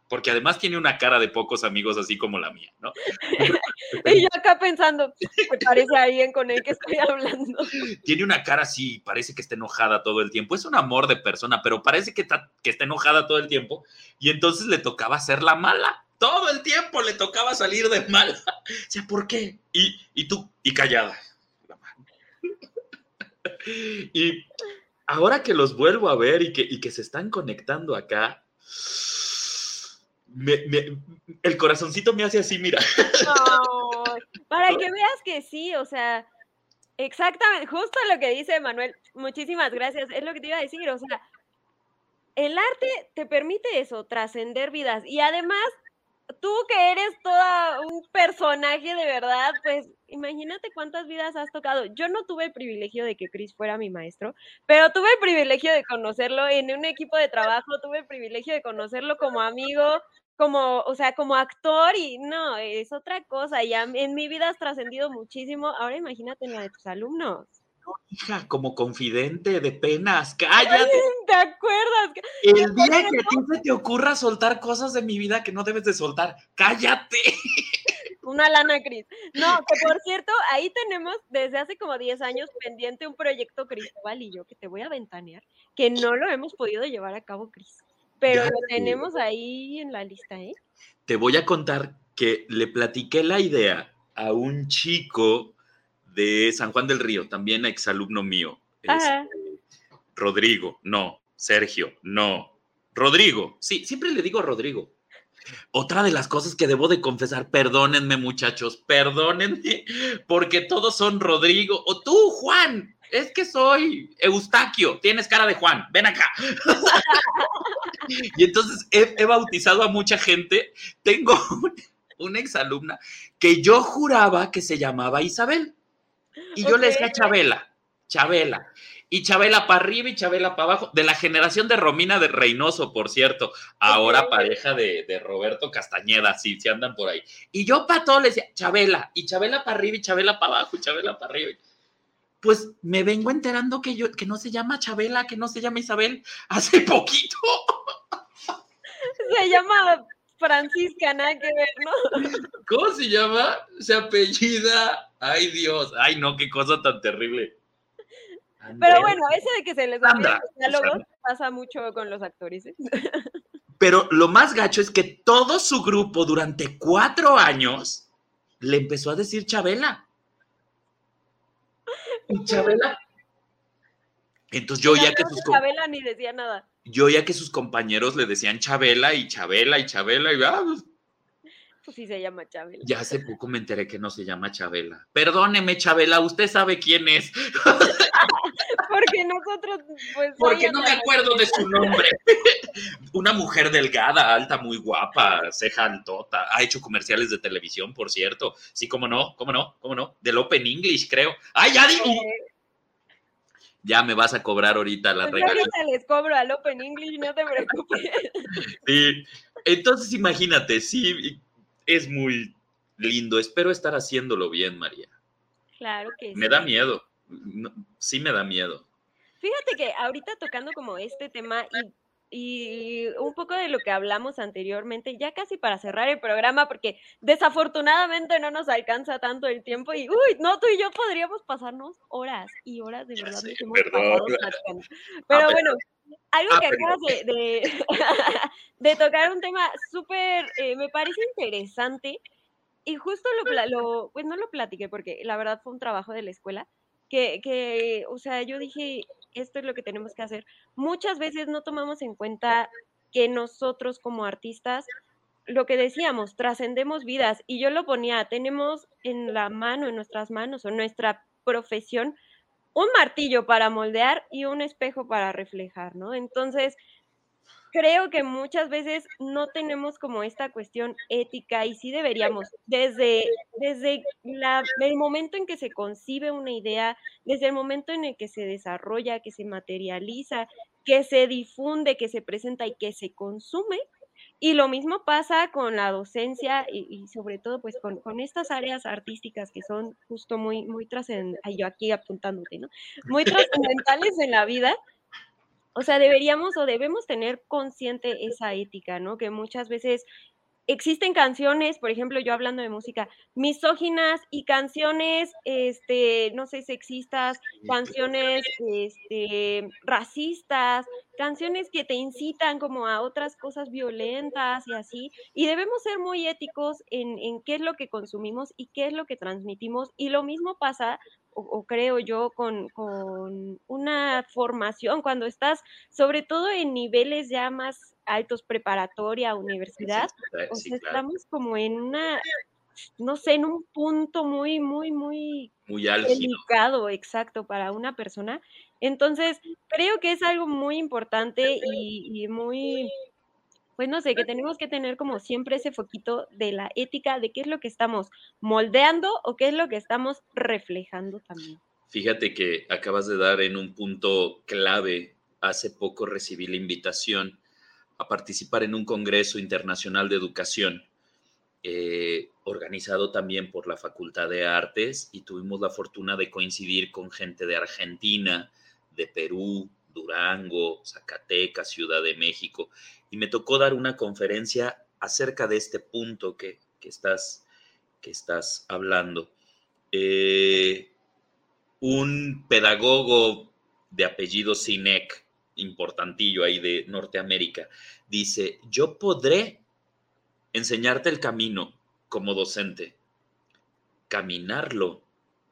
Porque además tiene una cara de pocos amigos así como la mía, ¿no? y yo acá pensando, me parece alguien con el que estoy hablando. Tiene una cara así, parece que está enojada todo el tiempo. Es un amor de persona, pero parece que está, que está enojada todo el tiempo. Y entonces le tocaba ser la mala. Todo el tiempo le tocaba salir de mala. O sea, ¿por qué? Y, y tú, y callada y ahora que los vuelvo a ver y que, que se están conectando acá, el corazoncito me hace así, mira. para que veas que sí, o sea, exactamente, justo lo que dice Manuel, muchísimas gracias, es lo que te iba a decir, o sea, el arte te permite eso, trascender vidas y además tú que eres toda un personaje de verdad, pues imagínate cuántas vidas has tocado. Yo no tuve el privilegio de que Chris fuera mi maestro, pero tuve el privilegio de conocerlo en un equipo de trabajo, tuve el privilegio de conocerlo como amigo, como, o sea, como actor y no, es otra cosa. Ya en mi vida has trascendido muchísimo. Ahora imagínate en la de tus alumnos hija, como confidente de penas, cállate. ¿Te acuerdas? El día que a ti se te ocurra soltar cosas de mi vida que no debes de soltar, cállate. Una lana, Cris. No, que por cierto, ahí tenemos desde hace como 10 años pendiente un proyecto Cristóbal y yo que te voy a ventanear, que no lo hemos podido llevar a cabo, Cris. Pero lo tenemos ahí en la lista, ¿eh? Te voy a contar que le platiqué la idea a un chico de San Juan del Río, también exalumno mío. Este, Rodrigo, no. Sergio, no. Rodrigo, sí, siempre le digo Rodrigo. Otra de las cosas que debo de confesar, perdónenme muchachos, perdónenme, porque todos son Rodrigo o tú, Juan. Es que soy Eustaquio, tienes cara de Juan, ven acá. y entonces he, bautizado a mucha gente. Tengo una exalumna que yo juraba que se llamaba Isabel. Y yo le decía Chabela, Chabela. Y Chabela para arriba y Chabela para abajo. De la generación de Romina de Reynoso, por cierto. Ahora pareja de, Roberto Castañeda, si se andan por ahí. Y yo para todo le decía Chabela. Y Chabela para arriba y Chabela para abajo y Chabela para arriba. Pues me vengo enterando que, yo, que no se llama Chabela, que no se llama Isabel, hace poquito. Se llama Francisca, nada que ver, ¿no? ¿Cómo se llama? Se apellida. Ay, Dios. Ay, no, qué cosa tan terrible. Pero bueno, eso de que se les da los diálogos pasa mucho con los actores. ¿eh? Pero lo más gacho es que todo su grupo durante cuatro años le empezó a decir Chabela. Y Chabela Entonces yo ya que sus Chabela ni decía nada. Yo ya que sus compañeros le decían Chabela y Chabela y Chabela y ah, pues, pues sí se llama Chabela. Ya hace poco me enteré que no se llama Chabela. Perdóneme, Chabela, usted sabe quién es. Porque nosotros, pues. Porque no me acuerdo de su nombre. Una mujer delgada, alta, muy guapa, ceja altota. Ha hecho comerciales de televisión, por cierto. Sí, cómo no, cómo no, cómo no. Del Open English, creo. ¡Ay, ya digo! Ya me vas a cobrar ahorita la pues regalía. les cobro al Open English, no te preocupes. Sí, entonces imagínate, sí, es muy lindo. Espero estar haciéndolo bien, María. Claro que sí. Me da miedo, sí me da miedo. Fíjate que ahorita tocando como este tema y y un poco de lo que hablamos anteriormente, ya casi para cerrar el programa, porque desafortunadamente no nos alcanza tanto el tiempo y, uy, no, tú y yo podríamos pasarnos horas y horas de verdad. Pero bueno, algo ah, que acabas de, de, tocar un tema súper, eh, me parece interesante y justo lo, lo, pues no lo platiqué porque la verdad fue un trabajo de la escuela, que, que, o sea, yo dije, esto es lo que tenemos que hacer. Muchas veces no tomamos en cuenta que nosotros como artistas, lo que decíamos, trascendemos vidas. Y yo lo ponía, tenemos en la mano, en nuestras manos o nuestra profesión, un martillo para moldear y un espejo para reflejar, ¿no? Entonces, creo que muchas veces no tenemos como esta cuestión ética y sí deberíamos, desde, desde el momento en que se concibe una idea, desde el momento en el que se desarrolla, que se materializa, que se difunde, que se presenta y que se consume. Y lo mismo pasa con la docencia y, sobre todo pues con, con, estas áreas artísticas que son justo muy, muy trascendentales, yo aquí apuntándote, ¿no? Muy trascendentales en la vida o sea, deberíamos o debemos tener consciente esa ética, ¿no? Que muchas veces existen canciones, por ejemplo, yo hablando de música, misóginas y canciones, este, no sé, sexistas, canciones, este, racistas, canciones que te incitan como a otras cosas violentas y así, y debemos ser muy éticos en, en qué es lo que consumimos y qué es lo que transmitimos, y lo mismo pasa o, creo yo, con, con, una formación, cuando estás, sobre todo en niveles ya más altos, preparatoria, universidad, o sea, estamos como en una, no sé, en un punto muy, muy, muy, muy delicado, exacto, para una persona. Entonces, creo que es algo muy importante y muy pues no sé, que tenemos que tener como siempre ese foquito de la ética, de qué es lo que estamos moldeando o qué es lo que estamos reflejando también. Fíjate que acabas de dar en un punto clave. Hace poco recibí la invitación a participar en un Congreso Internacional de Educación, eh, organizado también por la Facultad de Artes, y tuvimos la fortuna de coincidir con gente de Argentina, de Perú, Durango, Zacatecas, Ciudad de México, y me tocó dar una conferencia acerca de este punto que, estás, que estás hablando. Eh, un pedagogo de apellido Sinek, importantillo ahí de Norteamérica, dice, yo podré enseñarte el camino como docente. Caminarlo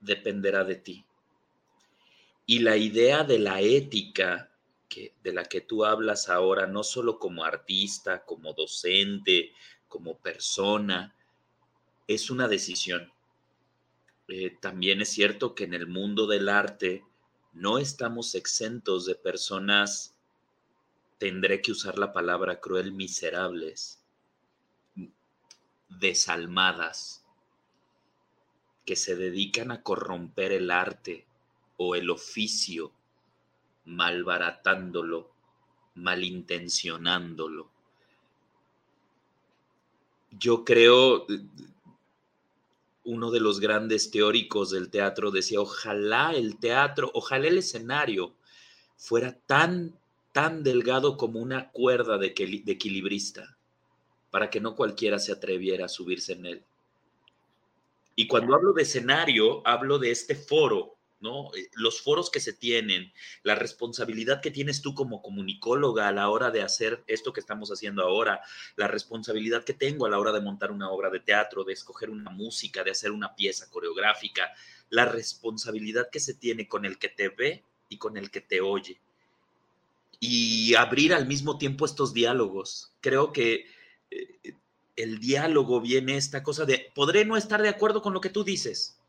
dependerá de ti. Y la idea de la ética de la que tú hablas ahora, no solo como artista, como docente, como persona, es una decisión. Eh, también es cierto que en el mundo del arte no estamos exentos de personas, tendré que usar la palabra cruel, miserables, desalmadas, que se dedican a corromper el arte o el oficio malbaratándolo, malintencionándolo. Yo creo, uno de los grandes teóricos del teatro decía, ojalá el teatro, ojalá el escenario fuera tan, tan delgado como una cuerda de, de equilibrista, para que no cualquiera se atreviera a subirse en él. Y cuando hablo de escenario, hablo de este foro, ¿no? Eh, los foros que se tienen, la responsabilidad que tienes tú como comunicóloga a la hora de hacer esto que estamos haciendo ahora, la responsabilidad que tengo a la hora de montar una obra de teatro, de escoger una música, de hacer una pieza coreográfica, la responsabilidad que se tiene con el que te ve y con el que te oye. Y abrir al mismo tiempo estos diálogos. Creo que eh, el diálogo viene esta cosa de, podré no estar de acuerdo con lo que tú dices,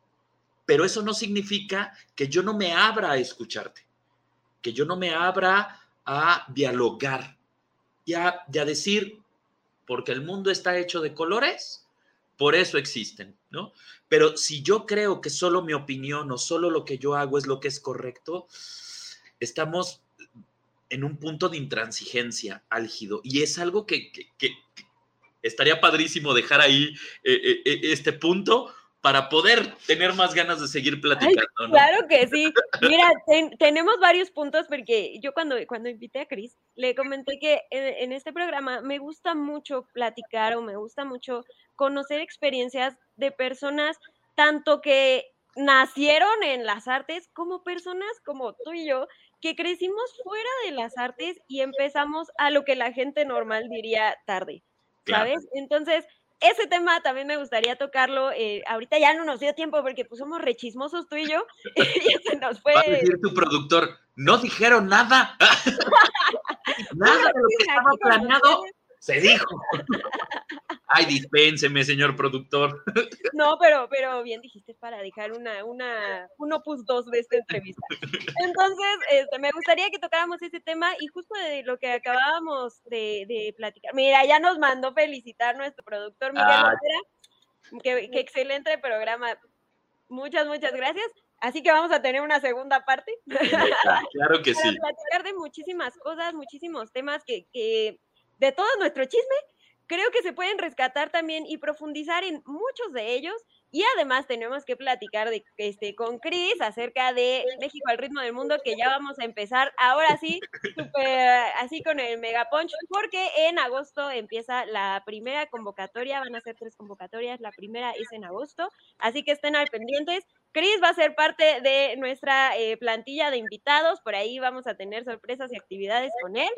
pero eso no significa que yo no me abra a escucharte, que yo no me abra a dialogar y a, decir, porque el mundo está hecho de colores, por eso existen, ¿no? Pero si yo creo que solo mi opinión o solo lo que yo hago es lo que es correcto, estamos en un punto de intransigencia álgido y es algo que, estaría padrísimo dejar ahí eh, eh, eh, este punto para poder tener más ganas de seguir platicando. Claro que sí. Mira, tenemos varios puntos porque yo cuando, cuando invité a Cris, le comenté que en, este programa me gusta mucho platicar o me gusta mucho conocer experiencias de personas tanto que nacieron en las artes como personas como tú y yo que crecimos fuera de las artes y empezamos a lo que la gente normal diría tarde. ¿sabes? Entonces, ese tema también me gustaría tocarlo. Eh, ahorita ya no nos dio tiempo porque pues somos rechismosos tú y yo. y se nos fue. Va a decir tu productor, no dijeron nada. nada de lo que estaba planeado se dijo. Ay, dispénseme, señor productor. No, pero, pero bien dijiste para dejar una, una, un opus dos de esta entrevista. Entonces, este, me gustaría que tocáramos ese tema y justo de lo que acabábamos de, platicar. Mira, ya nos mandó felicitar nuestro productor Miguel ah. Qué, qué excelente programa. Muchas, muchas gracias. Así que vamos a tener una segunda parte. Claro que sí. Para platicar de muchísimas cosas, muchísimos temas que, que de todo nuestro chisme creo que se pueden rescatar también y profundizar en muchos de ellos. Y además tenemos que platicar de, este, con Chris acerca de México al ritmo del mundo, que ya vamos a empezar ahora sí, así con el Mega Punch, porque en agosto empieza la primera convocatoria, van a ser tres convocatorias, la primera es en agosto, así que estén al pendientes. Chris va a ser parte de nuestra eh, plantilla de invitados, por ahí vamos a tener sorpresas y actividades con él.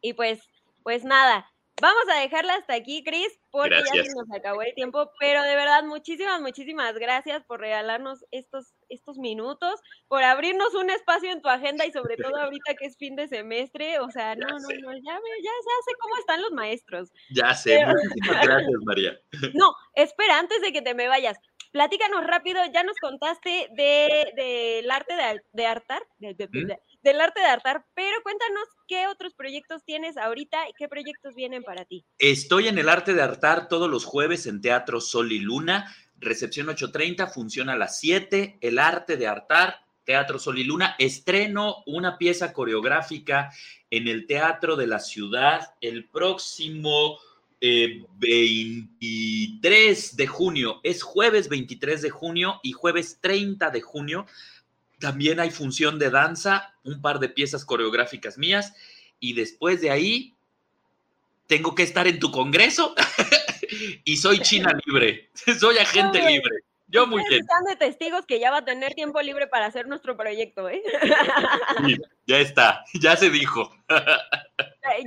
Y pues, pues nada, Vamos a dejarla hasta aquí, Cris, porque ya se nos acabó el tiempo, pero de verdad, muchísimas, muchísimas gracias por regalarnos estos, estos minutos, por abrirnos un espacio en tu agenda y sobre todo ahorita que es fin de semestre, o sea, no, no, no, ya, ya, sé cómo están los maestros. Ya sé, muchísimas gracias, María. No, espera, antes de que te me vayas, platícanos rápido, ya nos contaste del de, arte de, de hartar, de, ¿Mm? del arte de hartar, pero cuéntanos qué otros proyectos tienes ahorita y qué proyectos vienen para ti. Estoy en el arte de hartar todos los jueves en Teatro Sol y Luna, recepción 8.30, funciona a las 7, el arte de hartar, Teatro Sol y Luna, estreno una pieza coreográfica en el Teatro de la Ciudad el próximo 23 eh, de junio, es jueves 23 de junio y jueves 30 de junio. También hay función de danza, un par de piezas coreográficas mías. Y después de ahí tengo que estar en tu congreso. Y soy China libre, soy agente libre. Yo muy bien. Están de testigos que ya va a tener tiempo libre para hacer nuestro proyecto, ¿eh? ya está, ya se dijo.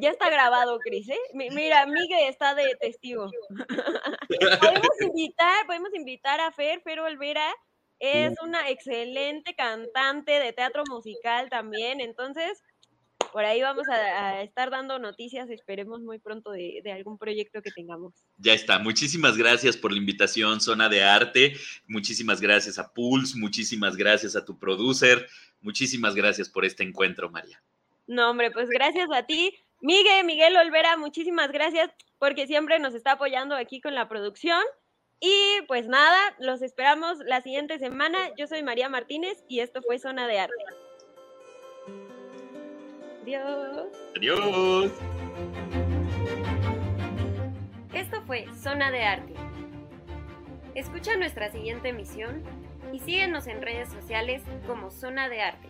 Ya está grabado, Cris, ¿eh? Mira, Miguel está de testigo. podemos invitar, podemos invitar a Fer, Fer Olvera, es una excelente cantante de teatro musical también, entonces por ahí vamos a, estar dando noticias, esperemos muy pronto de, algún proyecto que tengamos. Ya está, muchísimas gracias por la invitación, Zona de Arte, muchísimas gracias a Pulse, muchísimas gracias a tu producer, muchísimas gracias por este encuentro, María. No, hombre, pues gracias a ti. Miguel, Miguel Olvera, muchísimas gracias porque siempre nos está apoyando aquí con la producción. Y pues nada, los esperamos la siguiente semana. Yo soy María Martínez y esto fue Zona de Arte. Adiós. Adiós. Esto fue Zona de Arte. Escucha nuestra siguiente emisión y síguenos en redes sociales como Zona de Arte.